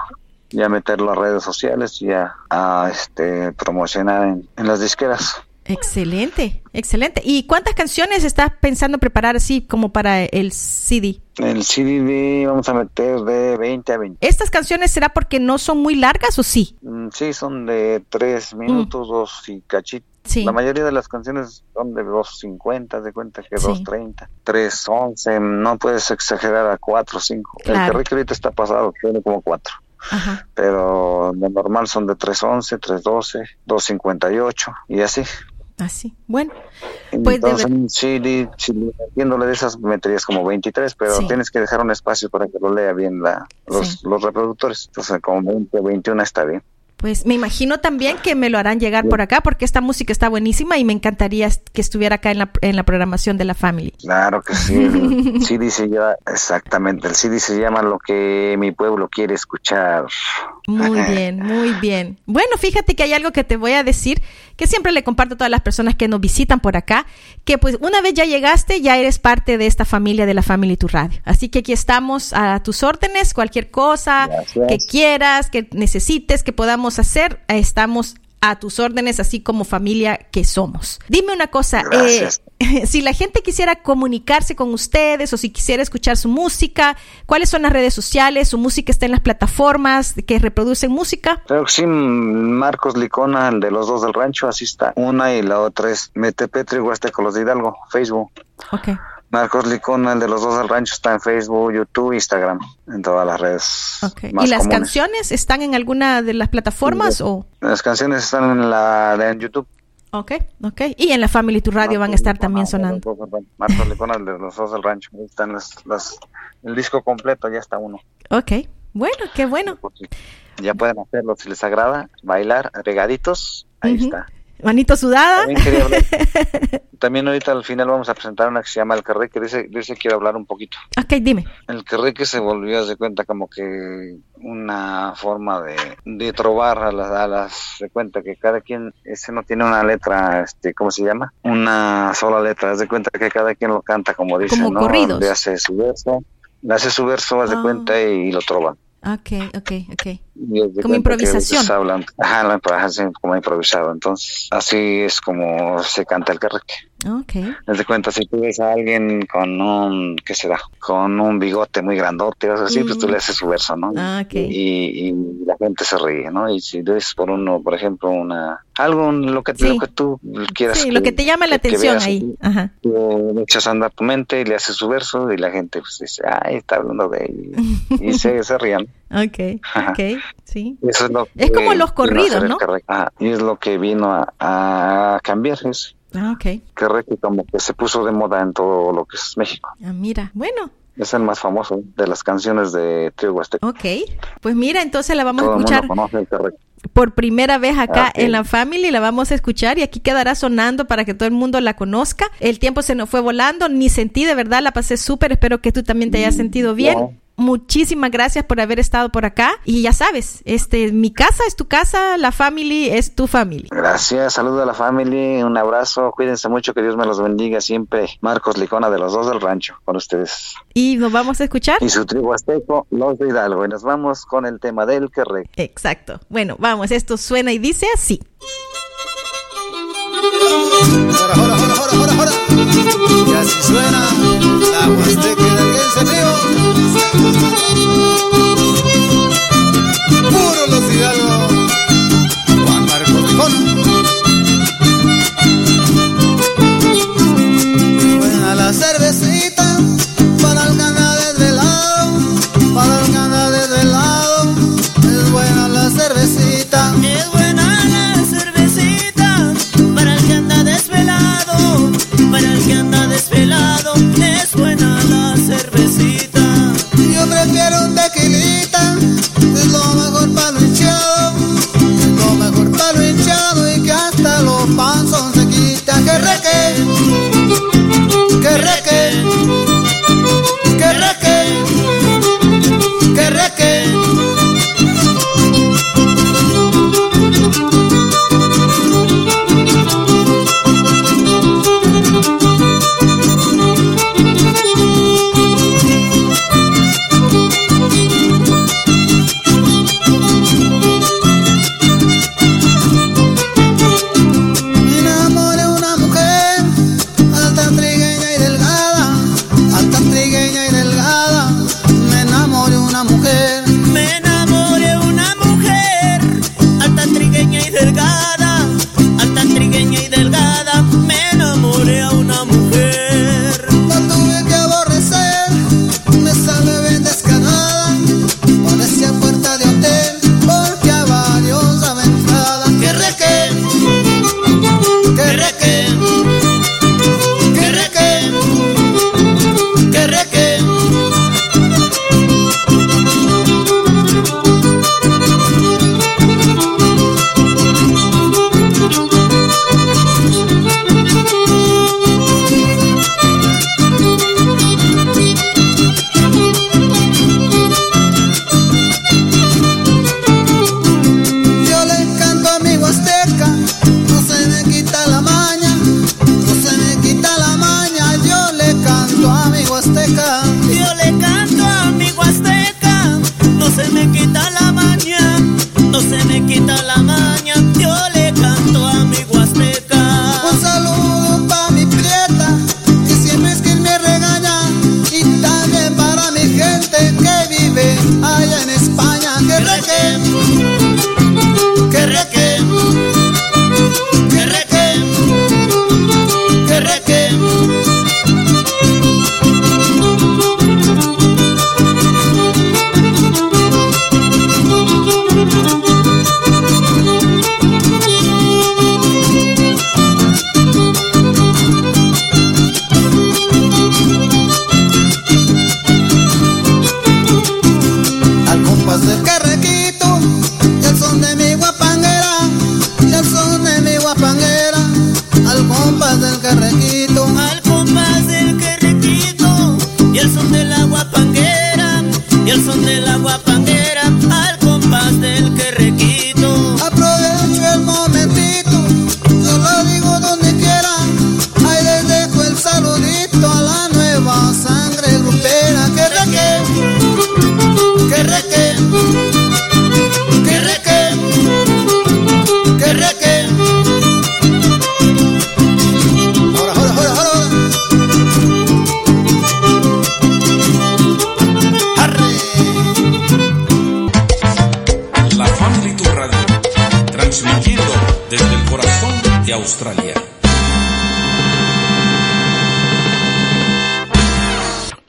ya meterlo a redes sociales y a, a este, promocionar en, en, las disqueras. Excelente, excelente. ¿Y cuántas canciones estás pensando preparar así como para el CD? El CD de, vamos a meter de 20 a 20. ¿Estas canciones será porque no son muy largas o sí? Mm, sí, son de 3 minutos, 2 mm. y cachito. Sí. La mayoría de las canciones son de 2.50, de cuenta que sí. 2.30, 3.11, no puedes exagerar a 4 o 5. Claro. El que ahorita está pasado, tiene como 4. Ajá. Pero lo normal son de 311, 312, 258 y así. Así. Bueno, pues Entonces, si, si metiéndole de esas meterías como 23, pero Sí. tienes que dejar un espacio para que lo lea bien la, los, Sí. los reproductores. Entonces, como 20, 21 está bien. Pues me imagino también que me lo harán llegar por acá porque esta música está buenísima y me encantaría que estuviera acá en la, en la programación de la Family. Claro que sí. El CD se llama, exactamente, el CD se llama Lo que mi pueblo quiere escuchar. Muy <laughs> bien, muy bien. Bueno, fíjate que hay algo que te voy a decir que siempre le comparto a todas las personas que nos visitan por acá, que pues una vez ya llegaste, ya eres parte de esta familia de la Family Tu Radio. Así que aquí estamos a tus órdenes, cualquier cosa Gracias. que quieras, que necesites, que podamos hacer, eh, estamos a tus órdenes, así como familia que somos. Dime una cosa, eh, <laughs> si la gente quisiera comunicarse con ustedes o si quisiera escuchar su música, ¿cuáles son las redes sociales? ¿Su música está en las plataformas que reproducen música? Creo que sí, Marcos Licona, el de los dos del rancho, así está. Una y la otra es Metepetri Huasteco, los de Hidalgo, Facebook. Ok. Marcos Licona, el de los dos del rancho, está en Facebook, YouTube, Instagram, en todas las redes. más ¿Y las comunes. canciones están en alguna de las plataformas Sí. o...? Las canciones están en la en YouTube. Ok, ok. Y en la Family Tu Radio van a estar también sonando. Marcos Licona, el de los dos del rancho. Ahí están las, las- el disco completo, ya está uno. Ok. Bueno, qué bueno. Ya pueden hacerlo si les agrada, bailar, regaditos, ahí está. Manito sudada. También hablar. <laughs> También ahorita al final vamos a presentar una que se llama El Carré, que dice, dice quiero hablar un poquito. Ok, dime. El Carré que se volvió, de cuenta, como que una forma de, de trobar a las, a las, de cuenta que cada quien, ese no tiene una letra, este, ¿cómo se llama? Una sola letra, haz de cuenta que cada quien lo canta como dice, Como ¿no? corridos. Le hace su verso, le hace su verso, haz de Ah. cuenta, y, lo trova. Ok, ok, ok. Como improvisación. hablan, ajá, la improvisación como improvisado. Entonces, así es como se canta el carreque. Ok. Haz de cuenta, si tú ves a alguien con un, ¿qué será? Con un bigote muy grandote, o así, pues tú Mm. le haces su verso, ¿no? Ah, ok. Y, y la gente se ríe, ¿no? Y si ves por uno, por ejemplo, una, algo, lo que, Sí. lo que tú quieras. Sí, lo que te llama la que- que atención veas ahí. Ajá. tú echas a andar tu mente y le haces su verso y la gente pues dice, ay, está hablando de él. <laughs> Y se, se rían. Ok, ok, sí. Eso es, lo Es que como los corridos, ¿no? Ah, y es lo que vino a, a cambiar. Es Ah, ok. carreque como que se puso de moda en todo lo que es México. Ah, mira, bueno, Es el más famoso de las canciones de Trio Huasteco. ok. Pues mira, entonces la vamos Todo a el escuchar mundo conoce el carreque. por primera vez acá Ah, ok. en la Family, la vamos a escuchar y aquí quedará sonando para que todo el mundo la conozca. El tiempo se nos fue volando, ni sentí, de verdad, la pasé súper, espero que tú también te hayas sentido bien. no. Muchísimas gracias por haber estado por acá y ya sabes, este mi casa es tu casa, la Family es tu family. Gracias, saludo a la familia, un abrazo, cuídense mucho, que Dios me los bendiga siempre. Marcos Licona de los dos del rancho, con ustedes. Y nos vamos a escuchar. Y su tribu azteco, los de Hidalgo. Y nos vamos con el tema del carreque. Exacto. Bueno, vamos, esto suena y dice así. Jora, jora, jora, jora, jora. Y así suena la Huasteca Hidalguense Río. Puro los Hidalgo. Juan Marcos Lijón. Buena la cervecita para el gana desvelado. Para el gana desvelado. Es buena la cervecita. Es buena la cervecita para el que anda desvelado, para el que anda desvelado, es buena la cervecita. que